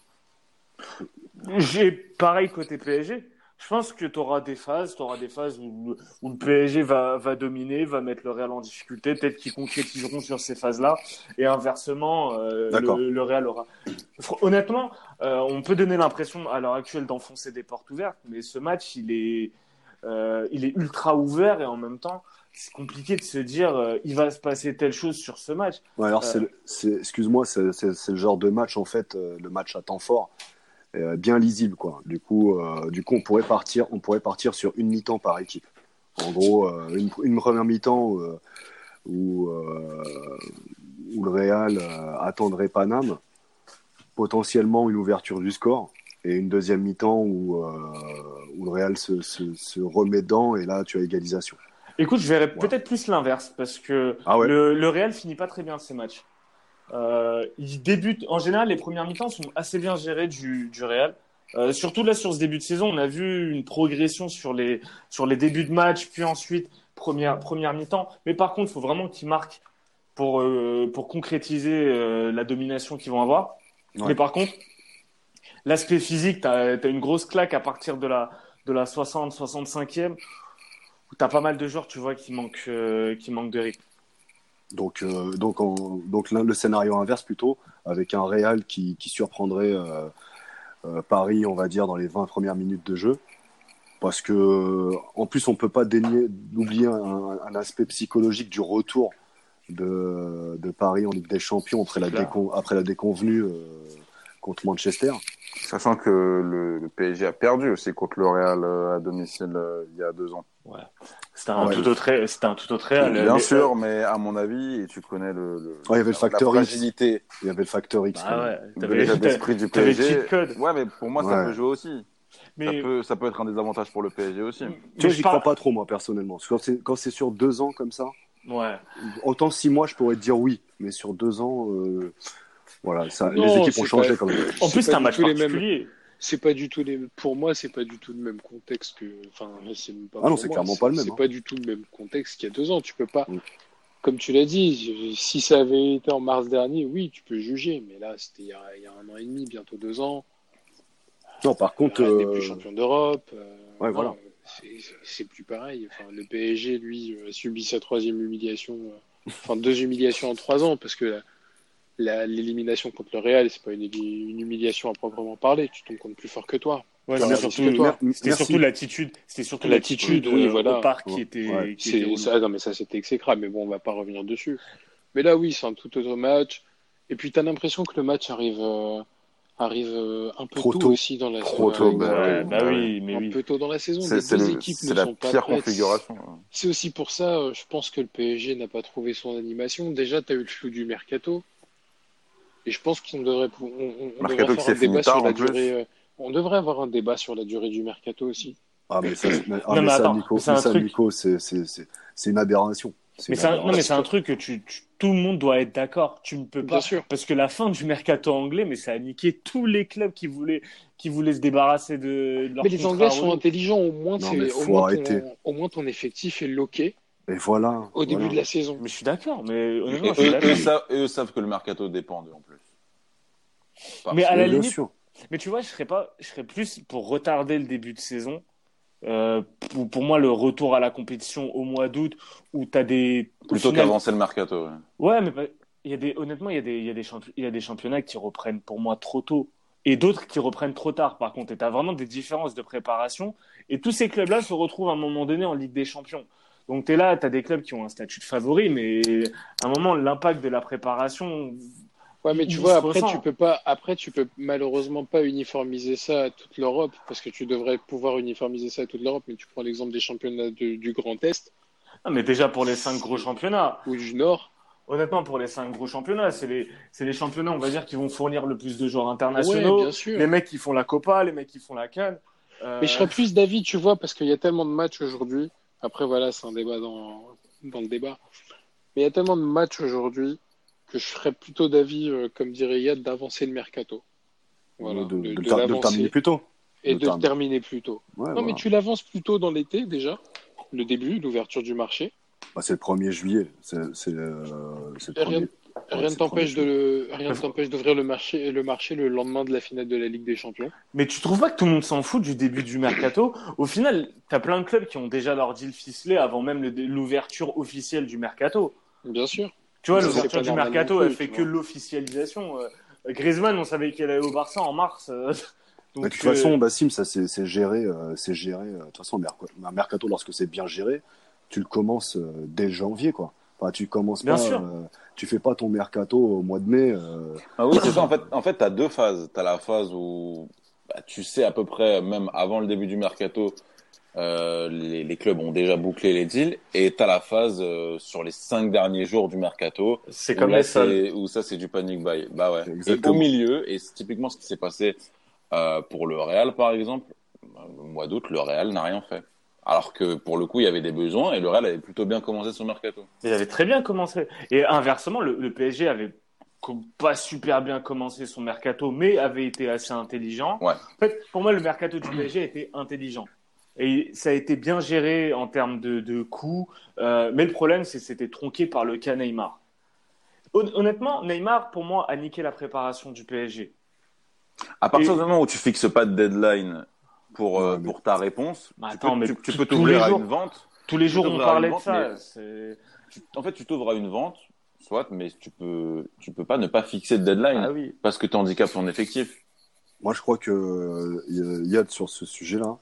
J'ai pareil côté PSG. Je pense que tu auras des phases, tu auras des phases où, où le PSG va, va dominer, va mettre le Real en difficulté, peut-être qu'ils concrétiseront sur ces phases-là, et inversement, euh, le, le Real aura. Honnêtement, euh, on peut donner l'impression à l'heure actuelle d'enfoncer des portes ouvertes, mais ce match, il est, euh, il est ultra ouvert et en même temps, c'est compliqué de se dire euh, il va se passer telle chose sur ce match. Ouais, alors, excuse-moi, c'est, le genre de match, en fait, le match à temps fort, bien lisible, quoi. Du coup, du coup, on pourrait partir, on pourrait partir sur une mi-temps par équipe. En gros, une, une première mi-temps où, où le Real attendrait Paname, potentiellement une ouverture du score, et une deuxième mi-temps où, euh, où le Real se, se, se remet dedans, et là, tu as égalisation. Écoute, je verrais peut-être plus l'inverse parce que Ah ouais. le, le Real finit pas très bien ces matchs. Euh, il débute, en général, les premières mi-temps sont assez bien gérées du, du Real. Euh, surtout là sur ce début de saison, on a vu une progression sur les sur les débuts de match, puis ensuite première première mi-temps. Mais par contre, il faut vraiment qu'ils marquent pour euh, pour concrétiser la domination qu'ils vont avoir. Ouais. Mais par contre, l'aspect physique, tu as, une grosse claque à partir de la de la 60 65e où tu as pas mal de joueurs, tu vois, qui manquent euh, qui manquent de rythme. Donc, euh, donc, en- donc le scénario inverse plutôt, avec un Real qui, qui surprendrait euh, Paris, on va dire, dans les 20 premières minutes de jeu. Parce que, en plus, on peut pas dénier d'oublier un, un aspect psychologique du retour de, de Paris en Ligue des Champions après, la, décon- après la déconvenue euh, contre Manchester. Sachant que le, le PSG a perdu aussi contre le Real euh, à domicile euh, il y a deux ans. C'était un, Ouais. tout autre, c'était un tout autre Real. Bien Mais- sûr, mais à mon avis, et tu connais le, le- Ouais, il y avait le facteur la X. fragilité Il y avait le facteur X. Bah même. ouais, d'esprit du PSG. code. Ouais, mais pour moi, ça Ouais. peut jouer aussi. Ça, Mais, peut, ça peut être un désavantage pour le PSG aussi. Mais j'y crois pas trop, moi, personnellement. Parce que quand c'est sur deux ans comme ça, Ouais. Autant six mois, je pourrais te dire oui, mais sur deux ans, euh, voilà, ça, Non, les équipes ont c'est changé pas- quand même. En plus, c'est un du match particulier. C'est pas du tout les. Pour moi, c'est pas du tout le même contexte que. Enfin, c'est même pas Ah non, pour c'est moi, clairement pas le même, C'est hein. pas du tout le même contexte qu'il y a deux ans. Tu peux pas. Mm. Comme tu l'as dit, si ça avait été en mars dernier, oui, tu peux juger. Mais là, c'était il, y a- il y a un an et demi, bientôt deux ans. Non, par contre, On n'est euh, plus champion d'Europe. euh, ouais, non, voilà. C'est- plus pareil. Enfin, le PSG, lui, euh, a subi sa troisième humiliation. euh, Enfin, deux humiliations en trois ans, parce que l'élimination contre le Real, c'est pas une, une humiliation à proprement parler. Tu tombes contre plus fort que toi. Ouais, c'était surtout, l'attitude. C'était surtout L'attitude, oui, euh, voilà. au parc qui était. Ouais. qui était ça, non mais ça c'était exécrable, mais bon, on va pas revenir dessus. Mais là, oui, c'est un tout autre match. Et puis, tu as l'impression que le match arrive, euh, arrive euh, un peu Trop tôt, tôt. aussi dans la Trop saison. tôt, bah Ouais, oui, bah bah oui, mais un oui. peu tôt dans la saison. C'est c'est le- équipes c'est ne la sont pas pire prêtes. configuration. C'est aussi pour ça, euh, je pense que le PSG n'a pas trouvé son animation. Déjà, tu as eu le flou du mercato. Et je pense qu'on devrait, on, on- Mercato devrait qui faire un débat tard, sur la en plus. durée. euh, on devrait avoir un débat sur la durée du mercato aussi. ah, mais ça, mais- ah, Non, mais mais ça, attends, Nico, mais ça, c'est une aberration. Mais c'est un, non, mais c'est un truc que tu, tu- tout le monde doit être d'accord. Tu ne peux Bien pas. sûr. Parce que la fin du mercato anglais, mais ça a niqué tous les clubs qui voulaient, qui voulaient se débarrasser de, de leur Mais les Anglais sont intelligents. Au moins, Non, au, ton, au moins ton effectif est loqué Et voilà. au début voilà. de la saison. Mais je suis d'accord. Mais honnêtement, Et je suis eux, savent, eux savent que le mercato dépend d'eux en plus. Parce Mais à la bien limite, sûr. Mais tu vois, je serais pas, je serais plus pour retarder le début de saison. Euh, pour, pour moi, le retour à la compétition au mois d'août, où tu as des. plutôt final- qu'avancer le mercato. ouais. Ouais, mais il y a des, honnêtement, il y, a des, y a des champi- il y a des championnats qui reprennent pour moi trop tôt et d'autres qui reprennent trop tard, par contre. Et tu as vraiment des différences de préparation. Et tous ces clubs-là se retrouvent à un moment donné en Ligue des Champions. Donc tu es là, tu as des clubs qui ont un statut de favori, mais à un moment, l'impact de la préparation. Ouais, mais tu vois, après tu peux pas, après tu peux malheureusement pas uniformiser ça à toute l'Europe parce que tu devrais pouvoir uniformiser ça à toute l'Europe. Mais tu prends l'exemple des championnats de- du Grand Est Ah, mais déjà pour les cinq gros championnats. ou du Nord. honnêtement, pour les cinq gros championnats, c'est les, c'est les championnats, on va dire, qui vont fournir le plus de joueurs internationaux. Ouais, bien sûr. Les mecs qui font la Copa, les mecs qui font la Cannes. Euh, Mais je serais plus d'avis, tu vois, parce qu'il y a tellement de matchs aujourd'hui. Après, voilà, c'est un débat dans, dans le débat. Mais il y a tellement de matchs aujourd'hui que je serais plutôt d'avis, euh, comme dirait Yad, d'avancer le mercato. Voilà, de, de, de- de de le terminer plus tôt. et de de le terminer. plus tôt. Ouais, Non, voilà. mais tu l'avances plutôt dans l'été déjà, le début, l'ouverture du marché. Bah, c'est le 1er juillet. C'est euh, rien- premier. Rien Ouais, ne t'empêche de rien t'empêche d'ouvrir le marché, le marché le lendemain de la finale de la Ligue des Champions. Mais tu trouves pas que tout le monde s'en fout du début du mercato? Au final, t'as plein de clubs qui ont déjà leur deal ficelé avant même l'ouverture officielle du mercato. Bien sûr. Tu vois, l'ouverture du mercato, elle fait que l'officialisation. Euh, Griezmann, on savait qu'il allait au Barça en mars. euh, *laughs* donc, de toute euh, façon, Bassim, ça c'est c'est géré. euh, c'est géré. euh, De toute façon, un merc- un mercato, lorsque c'est bien géré, tu le commences euh, dès janvier, quoi. Enfin, tu commences Bien pas. sûr. euh, tu fais pas ton mercato au mois de mai. euh, Ah oui, c'est ça. En fait, en fait, t'as deux phases. T'as la phase où bah, tu sais à peu près, même avant le début du mercato, euh, les, les clubs ont déjà bouclé les deals. Et t'as la phase euh, sur les cinq derniers jours du mercato. c'est où comme là, les Où ça, c'est du panic buy. Bah ouais. Exactement. Et au milieu, et c'est typiquement ce qui s'est passé euh, pour le Real, par exemple, au mois d'août, le Real n'a rien fait. Alors que pour le coup, il y avait des besoins et le Real avait plutôt bien commencé son mercato. Il avait très bien commencé. Et inversement, le, le PSG avait pas super bien commencé son mercato, mais avait été assez intelligent. Ouais. En fait, pour moi, le mercato du PSG était intelligent. Et ça a été bien géré en termes de, de coûts. Euh, mais le problème, c'est que c'était tronqué par le cas Neymar. Hon- Honnêtement, Neymar, pour moi, a niqué la préparation du PSG. À partir Et- du moment où tu fixes pas de deadline pour, euh, Ouais, mais- pour ta réponse, tu attends, peux, mais tu, tu peux tous t'ouvrir les à jours- une vente. Tous les jours, on parlait de ça. vente, C'est- Tu- en fait, tu t'ouvres à une vente, soit, mais tu peux, tu peux pas ne pas fixer de deadline Ah oui. parce que tu handicapes ton effectif. Moi, je crois que euh, y a sur ce sujet-là.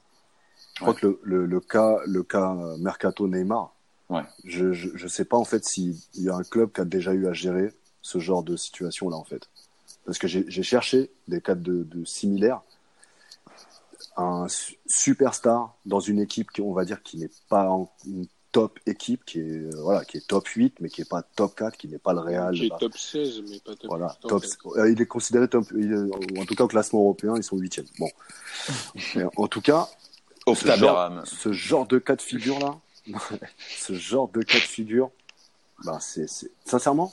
Je crois Ouais. que le, le, le cas, le cas euh, mercato Neymar. Ouais. Je, je je sais pas en fait s'il y a un club qui a déjà eu à gérer ce genre de situation-là en fait. Parce que j'ai cherché des cas de, de similaires. Un su- superstar dans une équipe qui, on va dire, qui n'est pas en, une top équipe, qui est euh, voilà, qui est top 8, mais qui est pas top 4, qui n'est pas le Real. Qui est bah, top 16, mais pas top voilà, 8, en top. fait. euh, Il est considéré top, il est- en tout cas au classement européen, ils sont huitièmes. Bon, *laughs* Mais en tout cas, ce genre, ce genre de cas de figure là, *laughs* ce genre de cas de figure, ben c'est, c'est- sincèrement,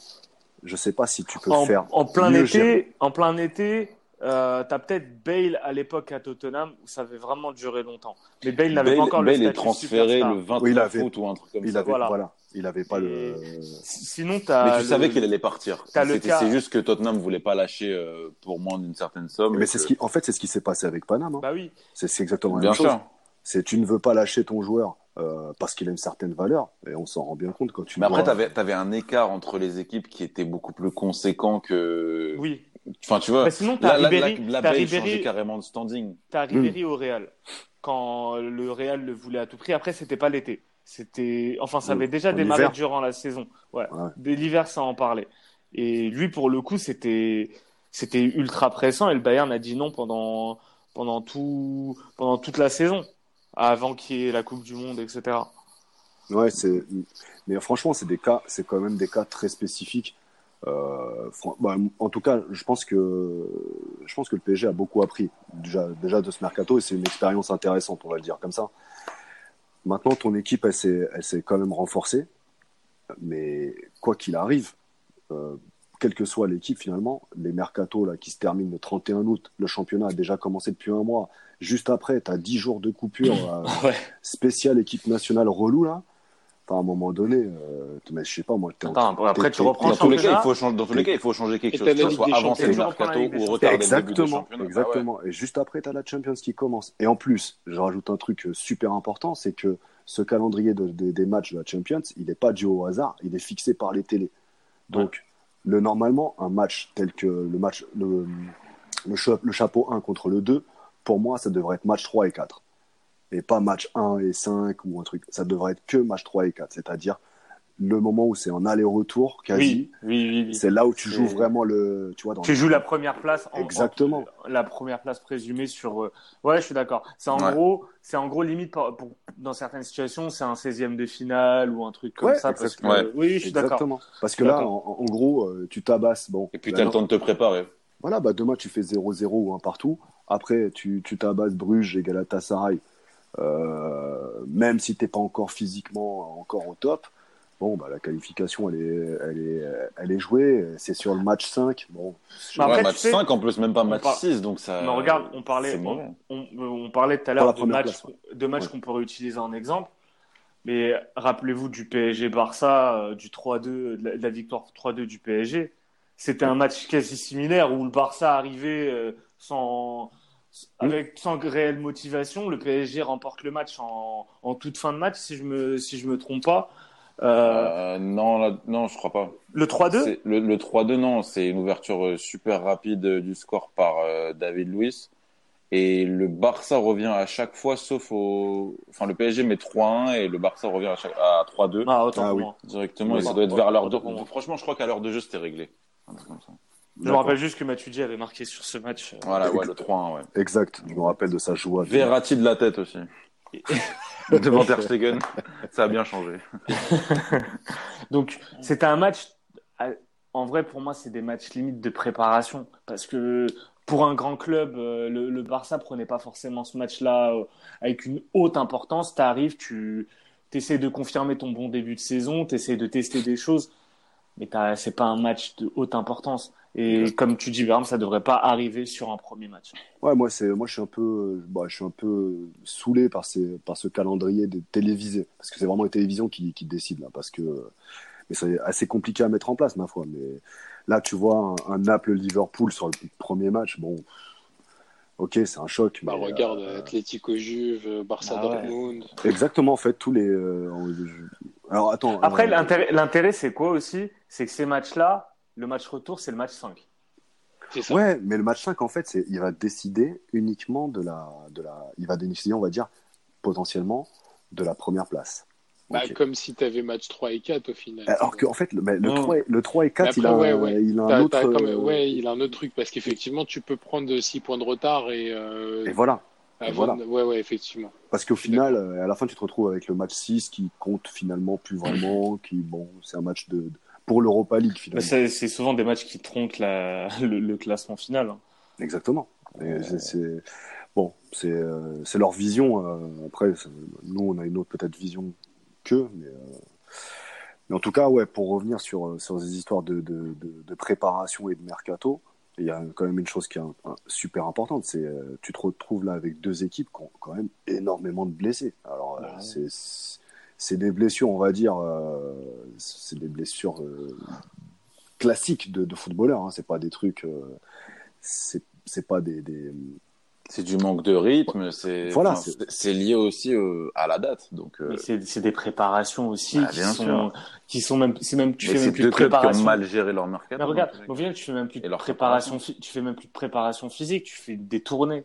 je sais pas si tu peux en, faire en plein mieux été, gérer. en plein été, euh, t'as peut-être Bale à l'époque à Tottenham où ça avait vraiment duré longtemps. Mais Bale n'avait pas encore Bale le est transféré superstar. le 29 Oui, avait- août ou un truc comme Il ça. avait, voilà. voilà. il avait pas Et- le. Sinon, t'as. Mais tu le- savais qu'il allait partir. t'as le C'était- cas- C'est juste que Tottenham voulait pas lâcher euh, pour moins d'une certaine somme. Mais c'est que- ce qui, en fait, c'est ce qui s'est passé avec Paname. hein. Bah oui. C'est, c'est exactement la Bien même chose. sûr. C'est tu ne veux pas lâcher ton joueur euh, parce qu'il a une certaine valeur, et on s'en rend bien compte quand tu. Mais après, vois- t'avais avais un écart entre les équipes qui était beaucoup plus conséquent que. Oui. Enfin, tu vois. Bah, sinon, t'as Ribéry, Bale Ribéry, changeait carrément de standing. t'as Ribéry au Real. Quand le Real le voulait à tout prix. Après, c'était pas l'été. C'était, enfin, ça Oui, avait déjà en démarré hiver. durant la saison. Ouais. Ouais. Dès l'hiver, ça en parlait. Et lui, pour le coup, c'était, c'était ultra pressant et le Bayern a dit non pendant, pendant tout, pendant toute la saison. Avant qu'il y ait la Coupe du Monde, etc. Ouais, c'est. Mais franchement, c'est des cas, c'est quand même des cas très spécifiques. Euh, bah, en tout cas, je pense que je pense que le PSG a beaucoup appris déjà, déjà de ce mercato et c'est une expérience intéressante, on va le dire comme ça. Maintenant, ton équipe, elle s'est, elle s'est quand même renforcée, mais quoi qu'il arrive, euh, quelle que soit l'équipe finalement, les mercatos là qui se terminent le 31 août, le championnat a déjà commencé depuis un mois. Juste après, tu as 10 jours de coupure. *laughs* euh, Ouais. spécial équipe nationale relou là. Enfin, à un moment donné, euh, mais je sais pas moi. t'es en- Attends, après, tu reprends Dans tous les cas, il faut changer, dans tous les cas, il faut changer quelque chose. Que ce soit avancer le mercato ou retarder le début du Exactement. Ah ouais. exactement. Et juste après, tu as la Champions qui commence. Et en plus, je rajoute un truc euh, super important, c'est que ce calendrier de- de- des matchs de la Champions, il n'est pas dû au hasard, il est fixé par les télés. Donc, le, normalement, un match tel que le match, le, le, cha- le chapeau 1 contre le 2, pour moi, ça devrait être match 3 et 4. Et pas match 1 et 5 ou un truc. Ça devrait être que match 3 et 4. C'est-à-dire le moment où c'est en aller-retour quasi. Oui, oui, oui. oui. C'est là où tu joues vraiment le. Tu vois, dans Tu joues la première place. En, Exactement. en- la première place présumée sur. euh, Ouais, je suis d'accord. C'est en Ouais. gros, c'est en gros limite pour- pour- dans certaines situations, c'est un 16e de finale ou un truc comme Ouais, ça. Parce que. Oui, je suis d'accord. Parce que là, en, en gros, euh, tu tabasses. Bon. Et puis, là, tu as le temps de te préparer. Voilà, bah demain tu fais 0-0 ou un partout. Après, tu, tu tabasses Bruges et Galatasaray. Euh, même si t'es pas encore physiquement encore au top, bon, bah la qualification elle est, elle est, elle est jouée. C'est sur le match 5. Bon, Bah, après, ouais, match sais, 5 en plus, même pas match par- 6, donc ça. Mais regarde, on parlait, on, on- on parlait tout à l'heure de matchs, Ouais. qu'on peut réutiliser en exemple. Mais rappelez-vous du PSG Barça, euh, du 3-2, de la, de la victoire 3-2 du PSG. C'était un match quasi similaire où le Barça arrivait euh, sans, avec, sans réelle motivation. Le PSG remporte le match en, en toute fin de match, si je me, si je me trompe pas. Euh, Euh, non, là- non, je crois pas. le 3-2 C'est- Le, le 3-2, non, c'est une ouverture euh, super rapide euh, du score par euh, David Luiz. Et le Barça revient à chaque fois, sauf au. Enfin, le PSG met 3-1 et le Barça revient à, chaque... à 3-2 Ah, autant Ah oui. moi. directement. Oui. et ça doit être vers l'heure de. Franchement, je crois qu'à l'heure de jeu, c'était réglé. Comme ça. Je me rappelle juste que Matuidi avait marqué sur ce match. Voilà, ouais, le 3-1, ouais. exact. Je me rappelle de sa joie. Verratti de la tête aussi. *laughs* *laughs* Devant *laughs* Ter Stegen, ça a bien changé. *laughs* Donc, c'était un match. En vrai, pour moi, c'est des matchs limite de préparation. Parce que pour un grand club, euh, le, le Barça prenait pas forcément ce match-là euh, avec une haute importance. Tu arrives, tu essaies de confirmer ton bon début de saison, tu essaies de tester des choses. Mais c'est pas un match de haute importance. Et comme tu dis, Bernard, ça devrait pas arriver sur un premier match. Ouais, moi c'est, moi je suis un peu, bah, je suis un peu saoulé par ces, par ce calendrier des télévisés, parce que c'est vraiment les télévisions qui, qui décident là, parce que, mais c'est assez compliqué à mettre en place ma foi. Mais là, tu vois un, un Naples-Liverpool sur le premier match, bon, ok, c'est un choc. Bah, mais, regarde, euh, Atlético Juve, Barça Ah ouais. Dortmund. exactement, en fait, tous les. euh, alors attends. Après, euh, l'intérêt, l'intérêt, c'est quoi aussi? C'est que ces matchs-là, le match retour, c'est le match 5. C'est ça. Ouais, mais le match 5, en fait, il va décider uniquement de la, de la, il va décider, on va dire, potentiellement de la première place. Bah, Ok. Comme si tu avais match 3 et 4 au final. Alors qu'en fait, le, le, Non. 3 et, le 3 et 4, Mais il, a, après, un- ouais, ouais. il a un autre. même- euh, Ouais, il a un autre truc parce qu'effectivement, tu peux prendre 6 points de retard et. euh, Et voilà. avant voilà. de- Ouais, ouais, effectivement. Parce qu'au final, euh, à la fin, tu te retrouves avec le match 6 qui compte finalement plus vraiment, qui, bon, c'est un match de, de- pour l'Europa League finalement. c'est, souvent des matchs qui tronquent la, *laughs* le, le classement final. hein. Exactement. Et c'est- bon, c'est, euh, leur vision. euh, après, nous, on a une autre peut-être vision qu'eux, mais, euh, mais en tout cas, ouais, pour revenir sur, euh, sur ces histoires de, de, de, de préparation et de mercato, il y a quand même une chose qui est un- un- super importante, c'est euh, tu te retrouves là avec deux équipes qui ont quand même énormément de blessés. Alors, euh, c'est, c'est des blessures, on va dire, euh, c'est des blessures euh, classiques de, de footballeurs. Hein, c'est pas des trucs, euh, c'est, c'est pas des, des, C'est du manque de rythme, c'est Voilà, enfin, c'est- lié aussi euh, à la date. Donc, euh, c'est, c'est des préparations aussi Bah, qui, bien sont, sûr. qui sont même, c'est même, tu mais fais c'est même plus de clubs qui ont préparation. mal géré leur mercato. Mais regarde, donc, au final, tu fais même plus de préparation, tu fais même plus de préparation physique, tu fais des tournées.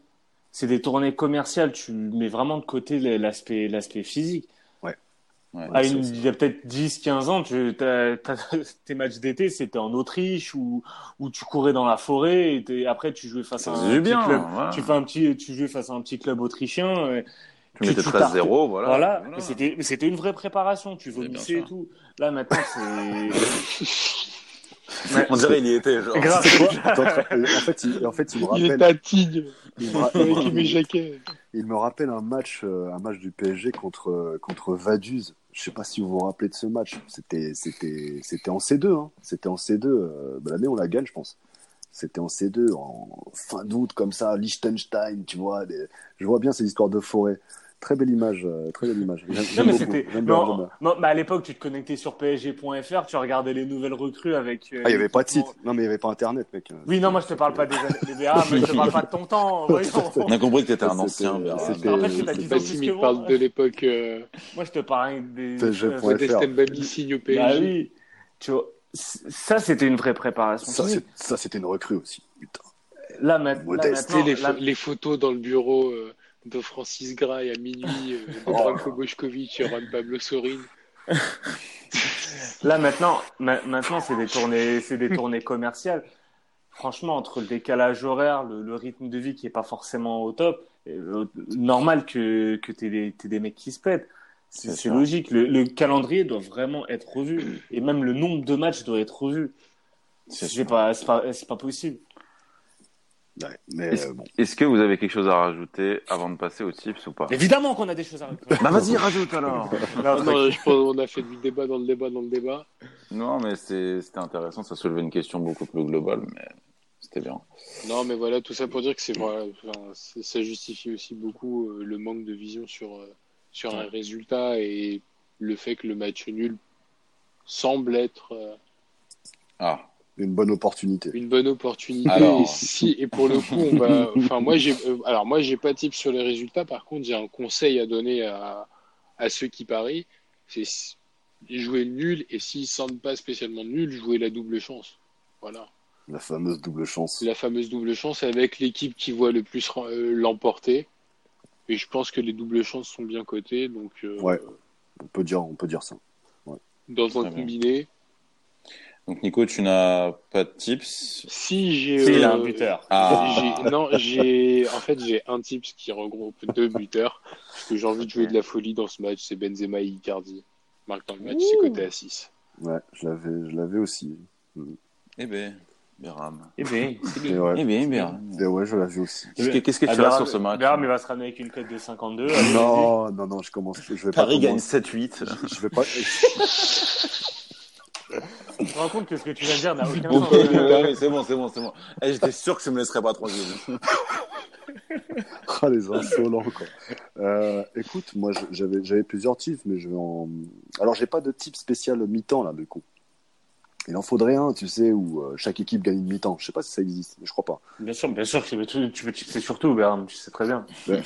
C'est des tournées commerciales, tu mets vraiment de côté l'aspect, l'aspect physique. Ouais. À c'est- une, il y a peut-être 10, 15 ans, tu, t'as- t'as- *laughs* tes matchs d'été, c'était en Autriche où, où tu courais dans la forêt et t'es- après tu jouais face Ça à un petit bien. club. voilà. Tu fais un petit, tu jouais face à un petit club autrichien. et Tu mettais tu 13-0, voilà. Voilà, Voilà. mais c'était, mais c'était une vraie préparation. Tu vomissais et tout. Là maintenant, c'est. Ouais, *laughs* On dirait il y était, genre. Grave. T'es en fait, il, en fait, il me *laughs* Il est rappelle, à Tignes il me, ra- avec mes jaquets. il me rappelle un match, euh, un match du PSG contre euh, contre Vaduz. Je sais pas si vous vous rappelez de ce match. C'était c'était c'était en C2. Hein. C'était en C2. Euh, ben, L'année on la gagne, je pense. C'était en C2 en fin d'août comme ça, Liechtenstein, tu vois. Je vois bien ces histoires de forêt. Très belle image, euh, très belle image. Non, mais c'était. À l'époque, tu te connectais sur PSG.fr, tu regardais les nouvelles recrues avec. euh, Ah, il y avait pas de site. Non, mais il y avait pas Internet, mec. Oui, non, moi je te parle pas des années. Ah, mais je te parle pas de ton temps. *laughs* On a compris que t'étais un ancien. Bernard. c'était- Je te rappelle que t'as c'était 10 ans Bassim, plus que il moi. parle de l'époque euh, Moi, je te parle des. PSG. Ouais, Modeste faire. Mbabi signe au PSG. Bah oui. Tu vois, ça, c'était une vraie préparation. Ça, c'est- c'était une recrue aussi. Putain. Là, ma- là. Tu maintenant, les, là- les photos dans le bureau euh, de Francis Gray à minuit, euh, *laughs* de Oh. Branko Bošković et Juan Pablo Sorin. Là maintenant, ma- maintenant c'est des tournées, c'est des tournées commerciales. Franchement, entre le décalage horaire, le, le rythme de vie qui est pas forcément au top, euh, normal que que t'aies des, des mecs qui se pètent. C'est logique. Le, le calendrier doit vraiment être revu et même le nombre de matchs doit être revu. C'est pas, pas possible. Ouais, mais Est-ce euh, bon. est-ce que vous avez quelque chose à rajouter avant de passer aux tips ou pas? Évidemment qu'on a des choses à rajouter. Bah vas-y, rajoute alors *laughs* non, je pense qu'on a fait du débat dans le débat dans le débat. Non, mais c'est- c'était intéressant, ça soulevait une question beaucoup plus globale, mais c'était bien. Non, mais voilà, tout ça pour dire que c'est c'est- ça justifie aussi beaucoup euh, le manque de vision sur, euh, sur un résultat et le fait que le match nul semble être euh, Ah, Une bonne opportunité. une bonne opportunité. Alors. Et, si, et pour le coup, on va. Enfin, moi, j'ai. euh, alors, moi, j'ai pas de tips sur les résultats. Par contre, j'ai un conseil à donner à, à ceux qui parient. C'est jouer nul et s'ils sentent pas spécialement nul, jouer la double chance. Voilà. La fameuse double chance. C'est la fameuse double chance avec l'équipe qui voit le plus euh, l'emporter. Et je pense que les doubles chances sont bien cotées. Donc, euh, Ouais. On peut dire, on peut dire ça. dans un combiné, donc Nico, tu n'as pas de tips si j'ai. Si, il a euh, un buteur. Ah. J'ai- non, j'ai en fait j'ai un tips qui regroupe deux buteurs parce que j'ai envie de jouer de la folie dans ce match, c'est Benzema et Icardi. Marque dans le match, c'est côté à 6. Ouais, je l'avais, je l'avais aussi. Eh ben, Béram. Eh *laughs* bien, Et ouais, Eh bien, Béram. et ouais, je l'avais aussi. Qu'est-ce que, qu'est-ce que tu Ah, as Béram- sur ce match Béram, il va se ramener avec une cote de 52. Allez, Non, non, non, je commence. Je vais pas. Paris gagne commencer- 7-8. Je, je vais pas. *laughs* Tu te rends compte que ce que tu viens de dire n'a aucun Bon, sens. ouais, ouais, c'est bon, c'est bon, c'est bon. Eh, J'étais sûr que ça me laisserait pas tranquille. *laughs* Ah, les insolents, quoi. Euh, écoute, moi, j'avais, j'avais plusieurs tips, mais je vais en. Alors, j'ai pas de type spécial mi-temps, là, du coup. Il en faudrait un, tu sais, où euh, chaque équipe gagne une mi-temps. Je sais pas si ça existe, mais je crois pas. Bien sûr, bien sûr, tu, tu surtout, Béram, tu sais très bien. Euh,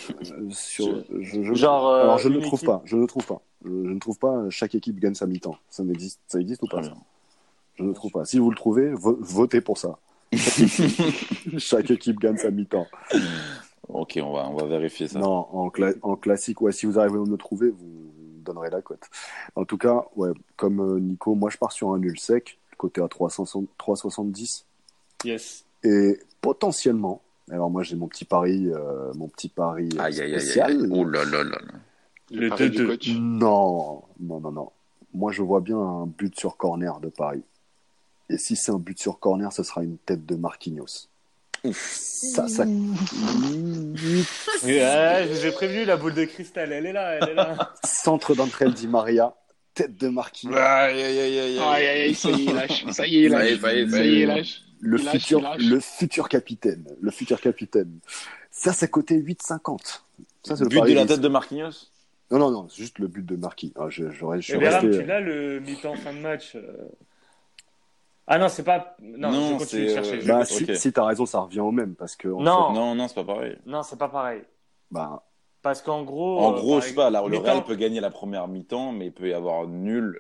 sur, je, je- Genre, euh, Alors, je ne le trouve équipe- pas. Je ne le trouve pas. Je, ne trouve pas. Chaque équipe gagne sa mi-temps. Ça n'existe. Ça existe ou pas? Ça. Je ne trouve pas. Si vous le trouvez, vo- votez pour ça. *laughs* chaque équipe gagne sa mi-temps. Ok, on va, on va vérifier ça. Non, en, cla- en classique, ouais, si vous arrivez à me le trouver, vous me donnerez la cote. En tout cas, ouais, comme euh, Nico, moi je pars sur un nul sec, côté à 360 3,70. Yes. Et potentiellement, alors moi j'ai mon petit pari, euh, mon petit pari euh, Aïe, aïe, aïe, spécial. aïe. Oh là là là là. Le pari du 2-2. coach. Non, non, non, non. Moi je vois bien un but sur corner de Paris. Et si c'est un but sur corner, ce sera une tête de Marquinhos. Ça, ça. *laughs* Ouais, je vous ai prévenu, la boule de cristal, elle est là, elle est là. Centre d'entraide Di Maria, tête de Marquinhos. Aïe, aïe, aïe, aïe, Aïe, aïe, aïe, ça y est, il lâche. Ça y est, il Ça y est, lâche. ça y est, il lâche. Le Il lâche, futur, lâche. le futur capitaine, le futur capitaine. Ça, c'est côté 8,50. Ça, c'est le But de la tête de Marquinhos Non, non, non, c'est juste le but de Marquis. Ah, je, j'aurais, je Et suis Béram, resté. tu l'as le mi-temps fin de match euh? Ah non, c'est pas. Non, Non, je continue de chercher. euh, je- Bah, si, si t'as raison, ça revient au même parce que. Non. fait, Non, non, c'est pas pareil. Non, c'est pas pareil. bah, Parce qu'en gros. En euh, gros, par je sais pas, là, le mi-temps, Real peut gagner la première mi-temps, mais il peut y avoir nul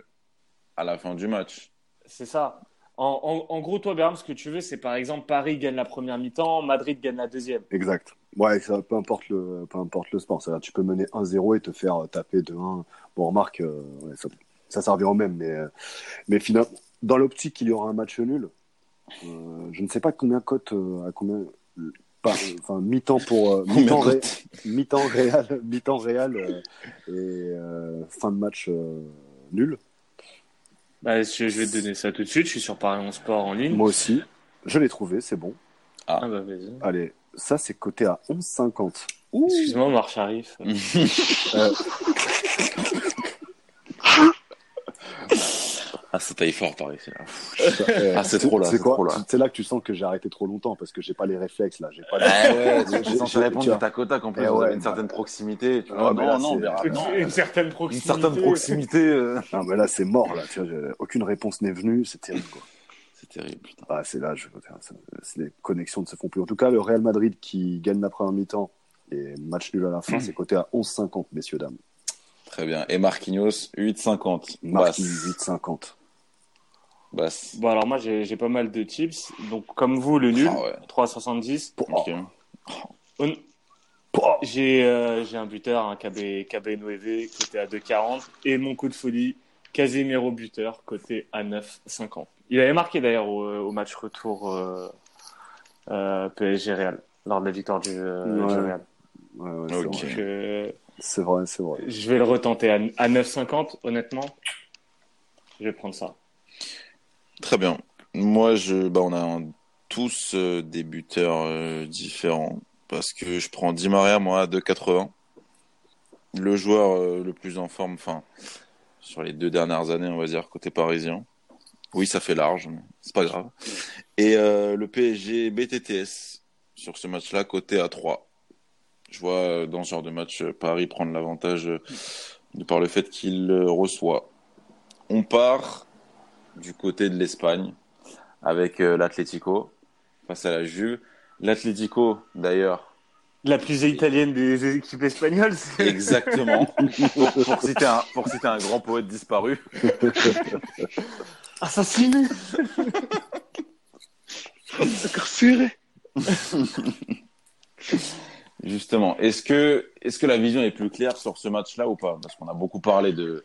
à la fin du match. C'est ça. En, en, en gros, toi, Béram, ce que tu veux, c'est par exemple Paris gagne la première mi-temps, Madrid gagne la deuxième. exact. Ouais, ça, peu importe le, peu importe le sport. C'est-à-dire, tu peux mener 1-0 et te faire taper de 1. Bon, remarque, euh, ouais, ça, ça, revient au même, mais, euh, mais finalement, dans l'optique qu'il y aura un match nul, euh, je ne sais pas combien cote, euh, à combien, euh, pas- enfin, mi-temps pour, euh, mi-temps, ré- mi-temps réel, mi-temps réel euh, et euh, fin de match euh, nul. Bah, je, je vais te donner ça tout de suite. Je suis sur Paris en sport en ligne. Moi aussi, je l'ai trouvé, c'est bon. Ah bah vas-y. Allez, ça c'est coté à 11,50. Excuse-moi, Omar Sharif. *laughs* Euh, *laughs* Ah, ça taille fort par ici. là. *laughs* Ah, c'est trop là, C'est quoi. C'est là que tu sens que j'ai arrêté trop longtemps parce que j'ai pas les réflexes là. J'ai pas. les- Ah ouais, *laughs* tu j'ai- répondre tu de tac au tac. En plus, Eh vous ouais, avez une bah. certaine proximité. Tu Ah, vois, mais non, là, non, Une, non. une certaine Une proximité. certaine proximité. euh. Non mais là c'est mort là. Tu vois, j'ai- aucune réponse n'est venue. C'est terrible quoi. C'est terrible, putain. Ah c'est là. Je... Les connexions ne se font plus. En tout cas, le Real Madrid qui gagne la première mi-temps et match nul à la fin, c'est coté à 11,50 messieurs dames. Très bien. Et Marquinhos, 8,50. Marquis Basse. 8,50. Basse. Bon, alors moi, j'ai j'ai pas mal de tips. Donc, comme vous, le nul, Ah ouais. 3,70. Ok. On- J'ai euh, j'ai un buteur, un KB, KB Nueve, côté à 2,40. Et mon coup de folie, Casemiro buteur, côté à 9,50. Il avait marqué d'ailleurs au, au match retour euh, euh, PSG Real, lors de la victoire du, euh, Ouais. du Real. Ouais, ouais, c'est Ok. vrai. Donc, C'est vrai, c'est vrai. je vais le retenter à, à 9,50, honnêtement. Je vais prendre ça. Très bien. Moi, je, bah, on a tous euh, des buteurs euh, différents parce que je prends Di Maria, moi, à 2,80. Le joueur euh, le plus en forme, enfin, sur les deux dernières années, on va dire, côté parisien. Oui, ça fait large, mais c'est pas grave. Et le PSG BTTS sur ce match-là, côté à 3. Je vois dans ce genre de match Paris prendre l'avantage par le fait qu'il reçoit. On part du côté de l'Espagne avec euh, l'Atlético face à la Juve. L'Atlético, d'ailleurs, La plus italienne des équipes espagnoles, c'est exactement, pour, *laughs* pour citer un, pour citer un grand poète disparu. *laughs* assassiné. Incarcéré. Justement, est-ce que, est-ce que la vision est plus claire sur ce match-là ou pas? Parce qu'on a beaucoup parlé de,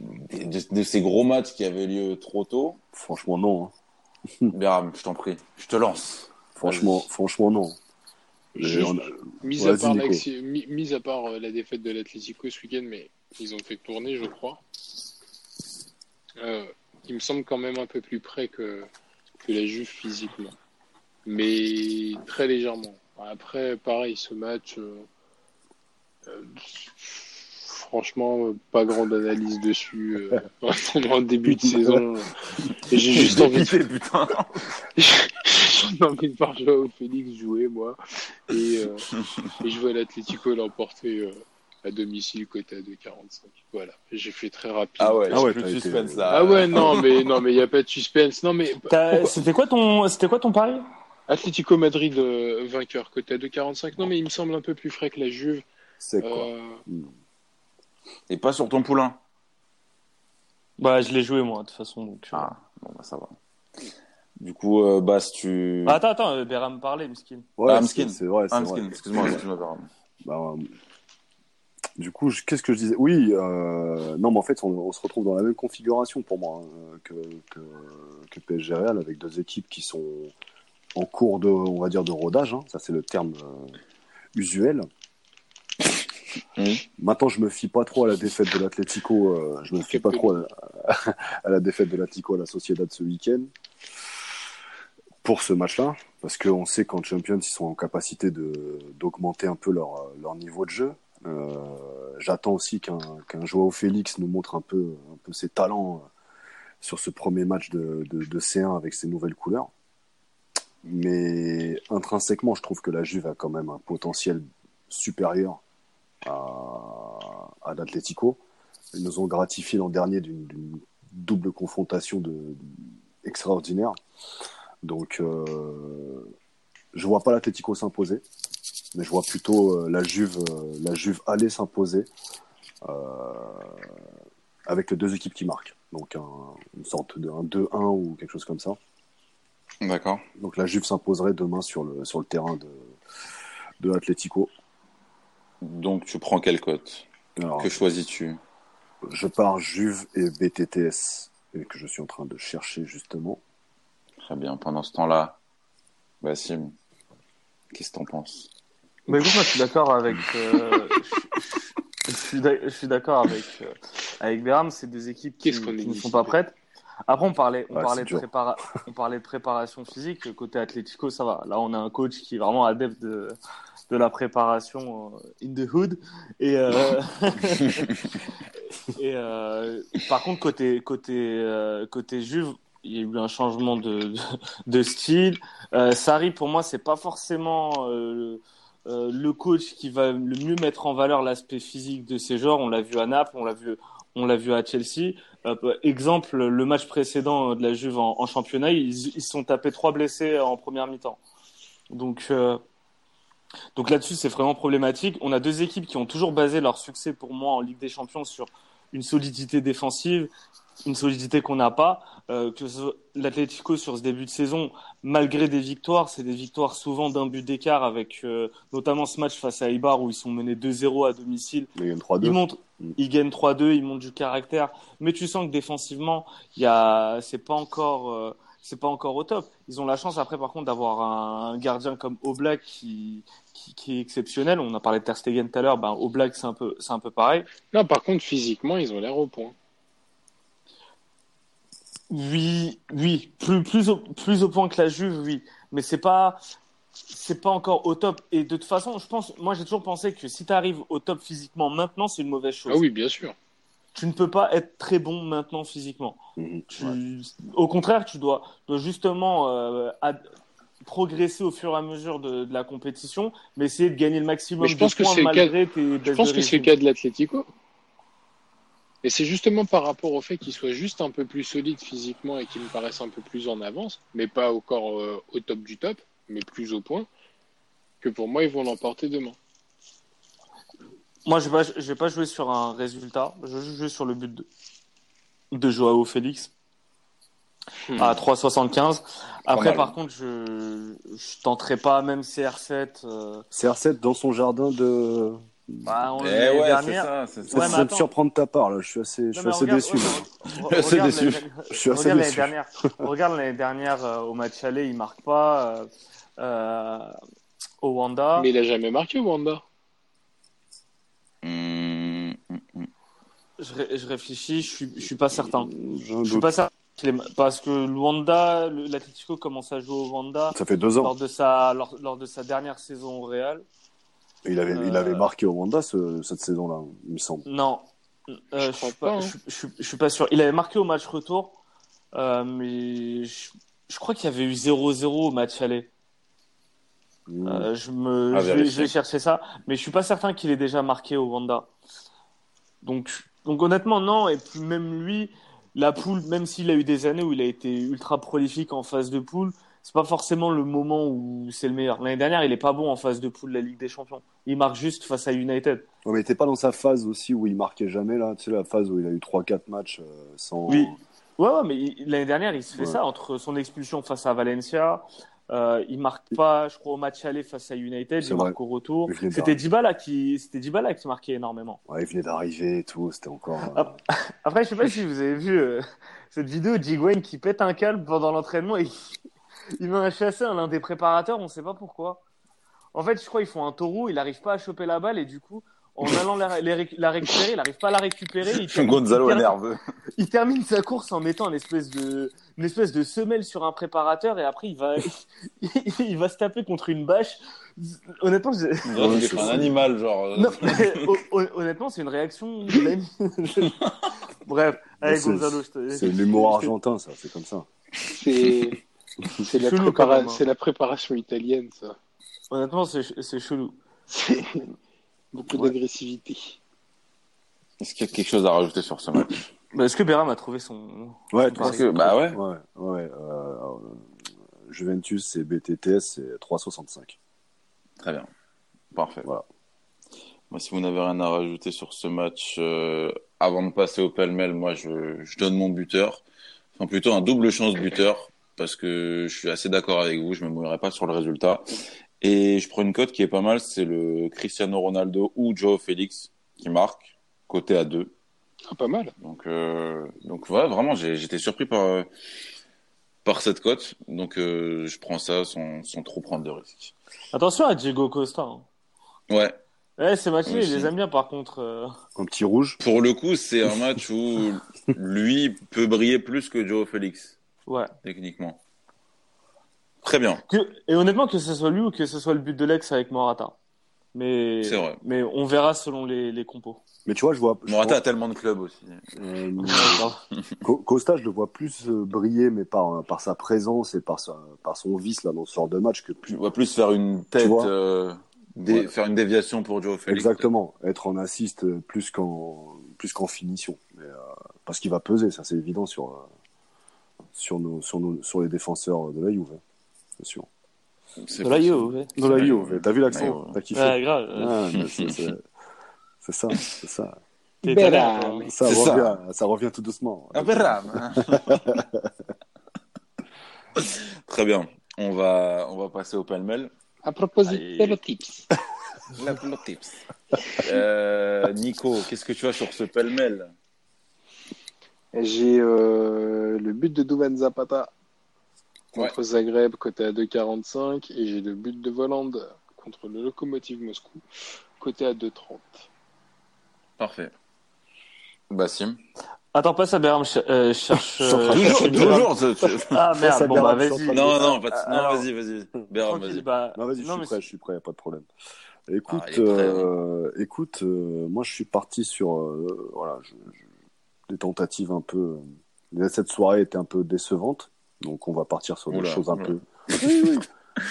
de, de- de ces gros matchs qui avaient lieu trop tôt. Franchement, non. hein. *laughs* Béram, je t'en prie, je te lance. Franchement, franchement, non. Juste, on a- mis, à part mis à euh, la défaite de l'Atlético ce week-end, mais ils ont fait tourner, je crois. Euh, il me semble quand même un peu plus près que, que la Juve physiquement. Mais très légèrement. Après, pareil, ce match, euh, euh, franchement, euh, pas grande analyse dessus. Euh, *laughs* le début de saison. Et J'ai juste envie de putain. *laughs* j'ai envie de voir Joao Félix jouer, moi. Et, euh, et je vois l'Atlético l'emporter euh, à domicile, côté à 2,45. Voilà, j'ai fait très rapide. Ah ouais, Ah ouais, plus de t'as été- suspense là. Ah ouais, non, mais non, mais il n'y a pas de suspense. Non, mais C'était quoi ton, c'était quoi ton pari? Atlético Madrid euh, vainqueur, côté à 2,45. Non, mais il me semble un peu plus frais que la Juve. C'est quoi? Euh, Et pas sur ton poulain. Bah, je l'ai joué moi de toute façon. Donc. Ah, bon, bah ça va. Du coup, euh, Bas, tu. Ah, attends, attends, euh, Béram parlait, miskin. Ouais, Ah, c'est- Mskin. c'est vrai, c'est Ah, vrai. Mskin, excuse-moi, excuse-moi, Béram. Bah, euh, du coup, je- qu'est-ce que je disais? Oui, euh, non, mais en fait, on, on se retrouve dans la même configuration pour moi hein, que, que, que PSG Real, avec deux équipes qui sont en cours de, on va dire, de rodage. hein. ça, c'est le terme euh, usuel. Oui. Maintenant, je me fie pas trop à la défaite de l'Atlético. euh, je me fie pas trop à, à la défaite de l'Atlético à la Sociedad ce week-end pour ce match-là, parce qu'on sait qu'en Champions, ils sont en capacité de d'augmenter un peu leur, leur niveau de jeu. Euh, J'attends aussi qu'un qu'un Joao Félix nous montre un peu, un peu ses talents euh, sur ce premier match de, de, de C1 avec ses nouvelles couleurs. Mais intrinsèquement, je trouve que la Juve a quand même un potentiel supérieur à, à l'Atlético. Ils nous ont gratifié l'an dernier d'une double confrontation de, extraordinaire. Donc, euh, je vois pas l'Atlético s'imposer, mais je vois plutôt euh, la Juve, euh, la Juve aller s'imposer euh, avec les deux équipes qui marquent. Donc, un- une sorte de un 2-1 ou quelque chose comme ça. D'accord. Donc, la Juve s'imposerait demain sur le, sur le terrain de, de l'Atlético. Donc, tu prends quelle cote? Alors, Que choisis-tu? je pars Juve et BTTS, et que je suis en train de chercher justement. Très bien. Pendant ce temps-là, Bassim, qu'est-ce que t'en penses? Mais écoute, moi, je suis d'accord avec. euh, je, je suis d'ac- je suis d'accord avec euh, avec Béram. C'est deux équipes qui, ne sont pas prêtes. Après, on parlait, on Ouais, parlait de prépara- on parlait de préparation physique. Côté Atlético, ça va. Là, on a un coach qui est vraiment adepte de de la préparation euh, in the hood. Et euh, *laughs* et euh, par contre, côté côté côté Juve, il y a eu un changement de de, de style. Euh, Sarri, pour moi, c'est pas forcément euh, euh, le coach qui va le mieux mettre en valeur l'aspect physique de ces joueurs. On l'a vu à Naples, on l'a vu, on l'a vu à Chelsea. Exemple, le match précédent de la Juve en, en championnat, ils ils se sont tapés trois blessés en première mi-temps. Donc, donc là-dessus, c'est vraiment problématique. On a deux équipes qui ont toujours basé leur succès pour moi en Ligue des Champions sur une solidité défensive, une solidité qu'on n'a pas. Euh, que l'Atlético sur ce début de saison, malgré des victoires, c'est des victoires souvent d'un but d'écart avec euh, notamment ce match face à Ibar où ils sont menés 2-0 à domicile. Une Ils 3-2. montrent Mm. Ils gagnent 3-2, ils montent du caractère, mais tu sens que défensivement, il y a, c'est pas encore, euh, c'est pas encore au top. Ils ont la chance après, par contre, d'avoir un gardien comme Oblak qui, qui, qui est exceptionnel. On a parlé de Ter Stegen tout à l'heure. Ben, Oblak, c'est un peu, c'est un peu pareil. Non, par contre, physiquement, ils ont l'air au point. Oui, oui, plus, plus, au, plus au point que la Juve, oui. Mais c'est pas, c'est pas encore au top. Et de toute façon, je pense, moi, j'ai toujours pensé que si tu arrives au top physiquement maintenant, c'est une mauvaise chose. Ah oui, bien sûr. Tu ne peux pas être très bon maintenant physiquement. Mhm. Tu- Au contraire, tu dois, dois justement euh, progresser au fur et à mesure de, de la compétition, mais essayer de gagner le maximum je de pense que points c'est le malgré tes Je pense de que c'est le cas de l'Atlético. Et c'est justement par rapport au fait qu'ils soient juste un peu plus solides physiquement et qu'ils me paraissent un peu plus en avance, mais pas encore euh, au top du top, mais plus au point, que pour moi, ils vont l'emporter demain. Moi, je vais, pas, je vais pas jouer sur un résultat. Je vais jouer sur le but de, de Joao Félix Hmm. à 3,75. Après, par contre, je je tenterai pas même CR7. Euh, CR7 dans son jardin de. bah, on Eh ouais, dernière. ça, c'est ça. Ouais, ça mais me attends. surprend de ta part là. Je suis assez, je suis assez regarde- déçu. ouais, *laughs* Je suis assez regarde déçu. l'année- Je suis assez Regarde l'année déçu. dernière. Regarde l'année dernière euh, au match aller, il marque pas. euh, euh, au Wanda. Mais il a jamais marqué, Wanda. Je, ré- je réfléchis, je suis, je suis pas certain. Je suis pas certain parce que le- l'Atlético commence à jouer au Wanda Ça fait deux ans. lors de sa lors, lors de sa dernière saison au Real. Et il avait, il Euh, avait marqué au Wanda ce- cette saison-là, il me semble. Non, Euh, je, suis pas, pas, hein. je, je- je suis pas sûr. Il avait marqué au match retour, euh, mais je, je crois qu'il y avait eu 0-0 au match aller. Mm. Euh, je me, À je, vais, vérifier. je vais chercher ça, mais je suis pas certain qu'il ait déjà marqué au Wanda. Donc, donc honnêtement non. Et puis même lui, la poule, même s'il a eu des années où il a été ultra prolifique en phase de poule, c'est pas forcément le moment où c'est le meilleur. L'année dernière, il est pas bon en phase de poule de la Ligue des Champions. Il marque juste face à United. Ouais, mais était pas dans sa phase aussi où il marquait jamais là, tu sais la phase où il a eu 3-4 matchs euh, sans. Oui. Ouais, ouais, mais l'année dernière, il se fait Ouais. ça entre son expulsion face à Valencia. Euh, il marque pas, je crois, au match aller face à United. Il marque au retour. C'était Dybala qui, c'était Dybala qui marquait énormément. Ouais, il venait d'arriver et tout, c'était encore. euh. *laughs* Après, je sais pas si vous avez vu euh, cette vidéo de qui pète un câble pendant l'entraînement et il met un chassé à l'un des préparateurs, on sait pas pourquoi. En fait, je crois qu'ils font un taureau, il arrive pas à choper la balle et du coup, en allant la, récupérer, il arrive pas à la récupérer. Il termine- *laughs* Gonzalo il est termine- nerveux. il termine sa course en mettant une espèce de, une espèce de semelle sur un préparateur et après il va, *laughs* il va se taper contre une bâche. Honnêtement, je- un animal, genre. euh, non, mais, hon- hon- honnêtement, c'est une réaction. *laughs* Bref, allez c'est- Gonzalo, je te- C'est l'humour argentin, ça, c'est comme ça. C'est la, prépara- hein. la préparation italienne, ça. Honnêtement, c'est c'est chelou. Beaucoup Ouais. d'agressivité. Est-ce qu'il y a quelque chose à rajouter sur ce match Bah, Est-ce que Béram a trouvé son. Ouais, son Parce que, bah ouais. Ouais, ouais. euh, Juventus et BTTS, c'est 3,65. Très bien. Parfait. Voilà. Moi, si vous n'avez rien à rajouter sur ce match, euh, avant de passer au pêle-mêle, moi, je, je donne mon buteur. Enfin, plutôt un double chance buteur, parce que je suis assez d'accord avec vous, je me mouillerai pas sur le résultat. Et je prends une cote qui est pas mal, c'est le Cristiano Ronaldo ou Joe Félix qui marque, côté à 2. Ah, pas mal. Donc, euh, donc ouais, vraiment, j'étais surpris par, par cette cote. Donc, euh, je prends ça sans, sans trop prendre de risques. Attention à Diego Costa. hein. Ouais, Ouais, ces matchs-là, Oui, il les aime bien par contre. euh. Un petit rouge. Pour le coup, c'est un match où *laughs* lui peut briller plus que Joe Félix, Ouais. techniquement. Très bien. Que... Et honnêtement, que ce soit lui ou que ce soit le but de l'ex avec Morata. Mais, vrai. mais on verra selon les, les compos. Mais tu vois, je vois. je Morata vois- a tellement de clubs aussi. euh, *laughs* Costa, je le vois plus euh, briller, mais par, par sa présence et par, sa, par son vice là, dans ce genre de match que Je plus. vois plus faire une tête, vois euh, dé- Ouais. faire une déviation pour Joe Félix. Exactement, être en assist euh, plus qu'en plus qu'en finition. Mais, euh, parce qu'il va peser, ça c'est évident sur, euh, sur, nos, sur, nos, sur les défenseurs de la Juve, bien sûr. C'est De la. Juve. De la C'est Juve, t'as vu l'accent ouais. T'as kiffé Ouais, grave. Ah, c'est- c'est c'est ça, c'est ça. Ça C'est ça. revient, ça. revient tout doucement. Rame. *laughs* Très bien. On va, on va passer au pêle-mêle. À propos de tips. *laughs* La Flow Tips. Euh, Nico, qu'est-ce que tu as sur ce pêle-mêle? J'ai euh, le but de Duvan Zapata contre Zagreb, côté à 2,45. Et j'ai le but de Voland contre le Lokomotiv Moscou, côté à 2,30. Parfait. Bassim Attends, pas ça, Béram, je euh, cherche. *laughs* euh, Toujours, cherche- toujours. ce- Ah Ça, merde, bon bah vas-y. Non, non, pas de- non, Alors, vas-y, vas-y. Béram, Tranquille, vas-y. bah, Non, vas-y, je non, suis mais prêt, je suis prêt, y a pas de problème. Écoute, Ah, prêt, euh, écoute, euh, moi je suis parti sur, euh, voilà, je- je- des tentatives un peu. Cette soirée était un peu décevante, donc on va partir sur des Oula, choses un oula. peu. Oui, oui.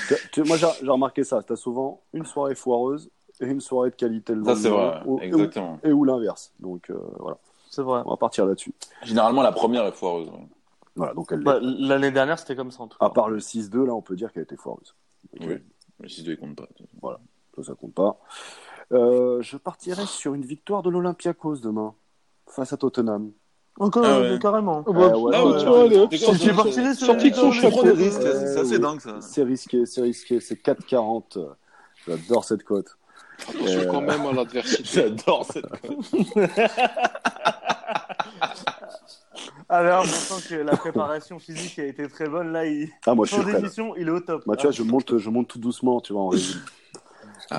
Tu- tu- moi j'ai remarqué ça. T'as souvent une soirée foireuse et une soirée de qualité le Ça, c'est lendemain, vrai, ou- exactement. Et ou l'inverse. Donc euh, voilà, C'est vrai. on va partir là-dessus. Généralement, la première est foireuse. ouais. Voilà, donc. Bah, L'année dernière, c'était comme ça en tout cas. À part le 6-2, là, on peut dire qu'elle était foireuse. Oui. Mais 6-2, il compte pas. Ça, ça compte pas. Euh, je partirai sur une victoire de l'Olympiakos demain, face à Tottenham. Encore, Ah ouais. carrément. Oh, bah, Ah ouais, putain, ouais, tu ouais, vois, C'est sorti quoi, de c'est- risques, Euh, assez dingue ça. C'est risqué, c'est risqué, c'est 4,40. J'adore cette cote. Attention Euh, quand même à l'adversité. *laughs* J'adore cette. Ah, *laughs* Béram, on sent que la préparation physique a été très bonne. Là, il... Ah, moi, je suis démission, il est au top. Moi, tu vois, je monte, je monte tout doucement, tu vois, en régime.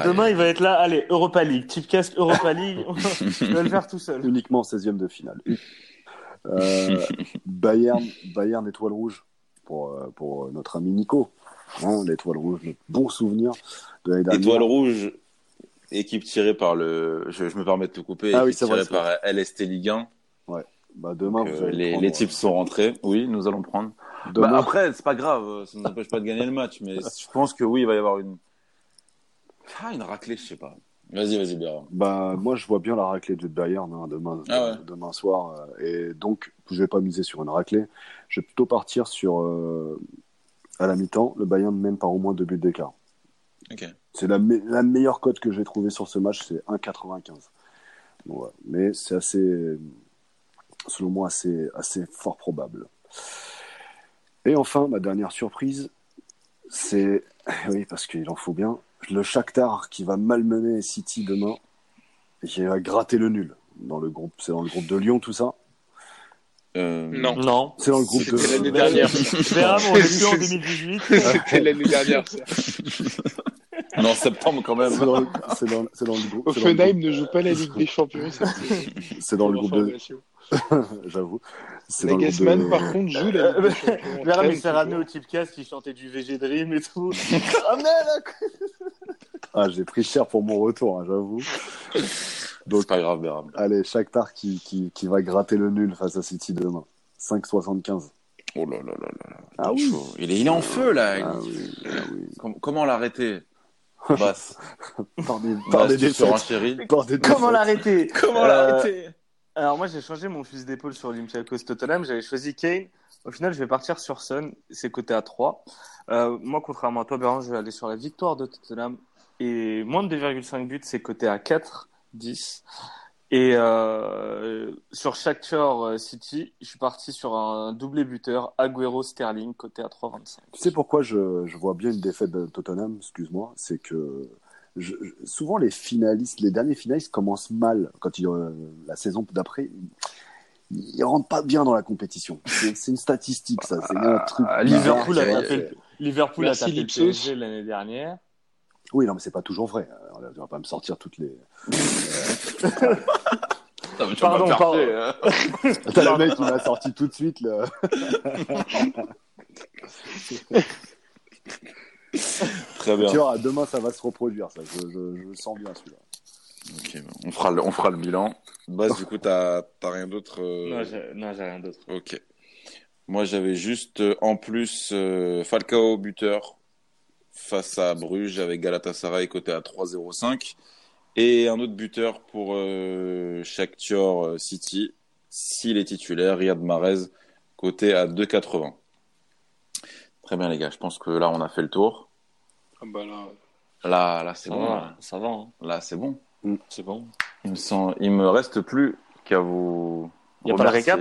Demain, il va être là. Allez, Europa League. Type casque Europa League. *laughs* je vais le faire tout seul. Uniquement 16e de finale. Euh, *laughs* Bayern, Bayern étoile rouge pour, euh, pour notre ami Nico. Hein, L'étoile rouge, notre bon souvenir de l'année dernière. Étoile rouge, équipe tirée par le. Je, je me permets de te couper. Ah équipe oui, c'est vrai, tirée par LST Ligue 1. Bah, demain, Donc, vous euh, allez les, prendre, les tips sont rentrés. Oui, nous allons prendre. Demain, Bah, après, c'est pas grave. euh, Ça ne nous empêche pas de gagner le match. Mais *laughs* je pense que oui, il va y avoir une. Ah, une raclée, je sais pas. Vas-y, vas-y, Béra. Bah, moi, je vois bien la raclée du Bayern hein, demain, Ah ouais. demain soir. euh, et donc, je vais pas miser sur une raclée. Je vais plutôt partir sur, euh, à la mi-temps, le Bayern mène par au moins deux buts d'écart. C'est la, me- la meilleure cote que j'ai trouvée sur ce match, c'est 1,95. Bon, ouais. Mais c'est assez, selon moi, assez, assez fort probable. Et enfin, ma dernière surprise, c'est, *laughs* oui, parce qu'il en faut bien, le Shakhtar qui va malmener City demain et qui va gratter le nul. Dans le groupe, c'est dans le groupe de Lyon, tout ça. Euh, Non. Non. C'est dans le groupe de. C'était l'année dernière. Béram, on est plus en *laughs* 2018. C'était l'année dernière. *laughs* ça. On est en septembre quand même. C'est dans, le- c'est dans- c'est dans le groupe. Offenheim ne joue pas la Ligue des Champions. C'est dans le groupe de. *laughs* J'avoue. C'est dans le groupe Nagelsmann, de. par contre, joue la Ligue des Champions. *laughs* Béram, il Traîne s'est ramené au toujours. type casque qui chantait du VG Dream et tout. *laughs* Ah, merde Ah, j'ai pris cher pour mon retour, hein, j'avoue. C'est pas grave, Béra. Allez, Shakhtar qui, qui, qui va gratter le nul face à City demain. 5,75. Oh là là là là. Ah Il est oui. Il est, il est en feu là. Ah oui, ah oui. Com- comment l'arrêter? *laughs* Basse. Par des, par Basse, des tu seras un défaites. chéri. Par des Comment l'arrêter *laughs* Comment Euh, l'arrêter Alors moi j'ai changé mon fusil d'épaule sur Olympiakos Tottenham, j'avais choisi Kane. Au final je vais partir sur Son, c'est coté à 3. Euh, moi contrairement à toi Béran, je vais aller sur la victoire de Tottenham et moins de 2,5 buts c'est coté à 4, 10. Et euh, sur Shakhtar euh, City, je suis parti sur un doublé buteur Agüero Sterling coté à 3,25. Tu sais pourquoi je, je vois bien une défaite de Tottenham, excuse-moi, c'est que je- souvent les finalistes, les derniers finalistes commencent mal quand ils, euh, la saison d'après. Ils, ils rentrent pas bien dans la compétition. C'est une statistique, ça. C'est un truc. Ah, Liverpool a tapé, fait. le- Liverpool a tapé l'année dernière. Oui, non, mais c'est pas toujours vrai. Euh, Tu vas pas me sortir toutes les. *laughs* Tu Pardon, pardon. hein. *laughs* T'as le mec qui m'a sorti tout de suite. Le... *laughs* Très bien. Tu vois, demain ça va se reproduire. Ça, je, je, sens bien celui-là. On fera le, on fera le bilan. Base, du coup, t'as t'as rien d'autre euh, Non, j'ai non, j'ai rien d'autre. Ok. Moi, j'avais juste euh, en plus euh, Falcao buteur face à Bruges avec Galatasaray côté à 3,05 et un autre buteur pour euh, Shakhtar euh, City s'il est titulaire, Riyad Mahrez côté à 2,80. Très bien les gars, je pense que là on a fait le tour. Ah bah là, Là, là c'est bon. va, Là, ça va. hein. Là, c'est bon. C'est bon. Il me sent, il me reste plus qu'à vous. Y a pas le récap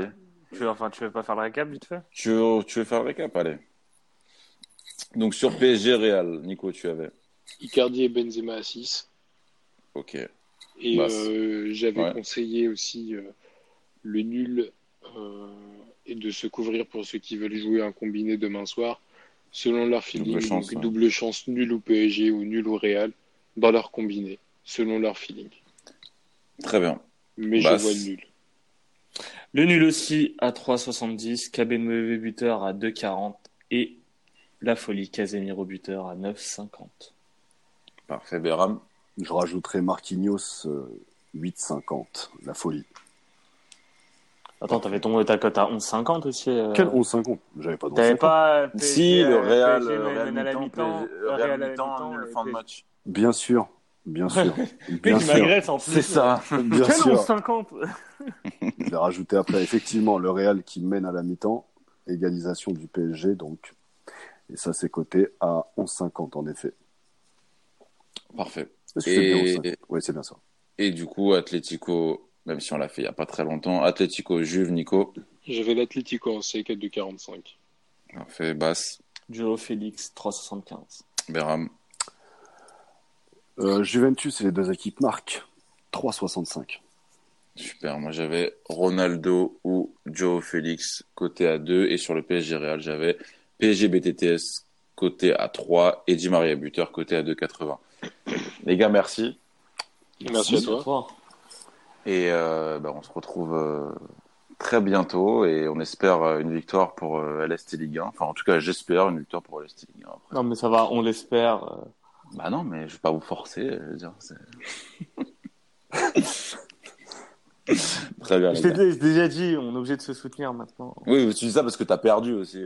Tu veux, enfin, tu veux pas faire le récap vite fait? Tu veux, tu veux faire le récap? Allez. Donc sur PSG Real, Nico, tu avais. Icardi et Benzema à 6. Ok. Et Bah, euh, j'avais ouais. conseillé aussi euh, le nul euh, et de se couvrir pour ceux qui veulent jouer un combiné demain soir, selon leur feeling. Double chance, donc ouais. double chance nul au PSG ou nul au Real dans leur combiné, selon leur feeling. Très bien. Mais Bah, je vois le nul. Le nul aussi à 3,70. Kabenwebe buteur à 2,40. Et la folie Casemiro buteur à 9,50. Parfait, Béram. Je rajouterai Marquinhos euh, 8,50. La folie. Attends, t'avais tombé ta cote à 11,50 aussi. euh, Quel 11,50 J'avais pas de T'avais 11,50. pas. PSG, Si, le euh, Real, PSG le Real mène à la mi-temps, mi-temps. PSG, le Real Real à la mi-temps, mi-temps, et fin de match. Bien sûr. Bien *laughs* sûr. Bien il sûr. m'agresse en plus. C'est ça. Bien Quel sûr. 11,50 Je l'ai rajouté après. Effectivement, le Real qui mène à la mi-temps. Égalisation du PSG, donc. Et ça, c'est coté à 11,50 en effet. Parfait. Et, 11,50 Oui, c'est bien ça. et du coup, Atlético, même si on l'a fait il n'y a pas très longtemps, Atlético, Juve, Nico. J'avais l'Atlético en C4 de 45. Parfait, Basse, Joe Félix 3,75. Béram. Euh, Juventus et les deux équipes marquent 3,65. Super. Moi, j'avais Ronaldo ou Joe Félix côté à 2. Et sur le PSG Real, j'avais PSG BTTS côté à 3 et Di Maria buteur côté à 2,80. Les gars, merci. Merci à toi. Et euh, bah, on se retrouve euh, très bientôt et on espère euh, une victoire pour LST Ligue 1. Enfin, en tout cas, j'espère une victoire pour LST Ligue 1. Après. Non, mais ça va, on l'espère. Bah non, mais je vais pas vous forcer. Je veux dire, c'est... *laughs* très bien. Je t'ai déjà dit, on est obligé de se soutenir maintenant. Oui, tu dis ça parce que t'as perdu aussi.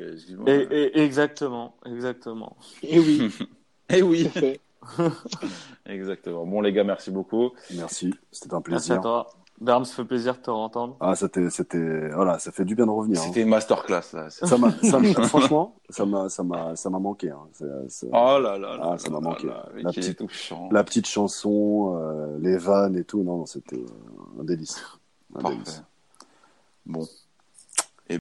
Et, et- exactement, exactement. Et oui, *laughs* Eh oui, tout à fait. *laughs* exactement. Bon, les gars, merci beaucoup. Merci. C'était un Merci à plaisir. toi. Berm, ça fait plaisir de te entendre. Ah, c'était, c'était, voilà, ça fait du bien de revenir. hein. C'était une masterclass là. Ça m'a, *laughs* ça m'a- franchement, ça m'a, ça m'a, ça m'a manqué. hein. C'est- c'est- Oh là là. là Ah, ça m'a là manqué. là, La petite- touchant. La petite chanson, euh, les vannes et tout, non, non, c'était un délice. Un Parfait. délice. Bon,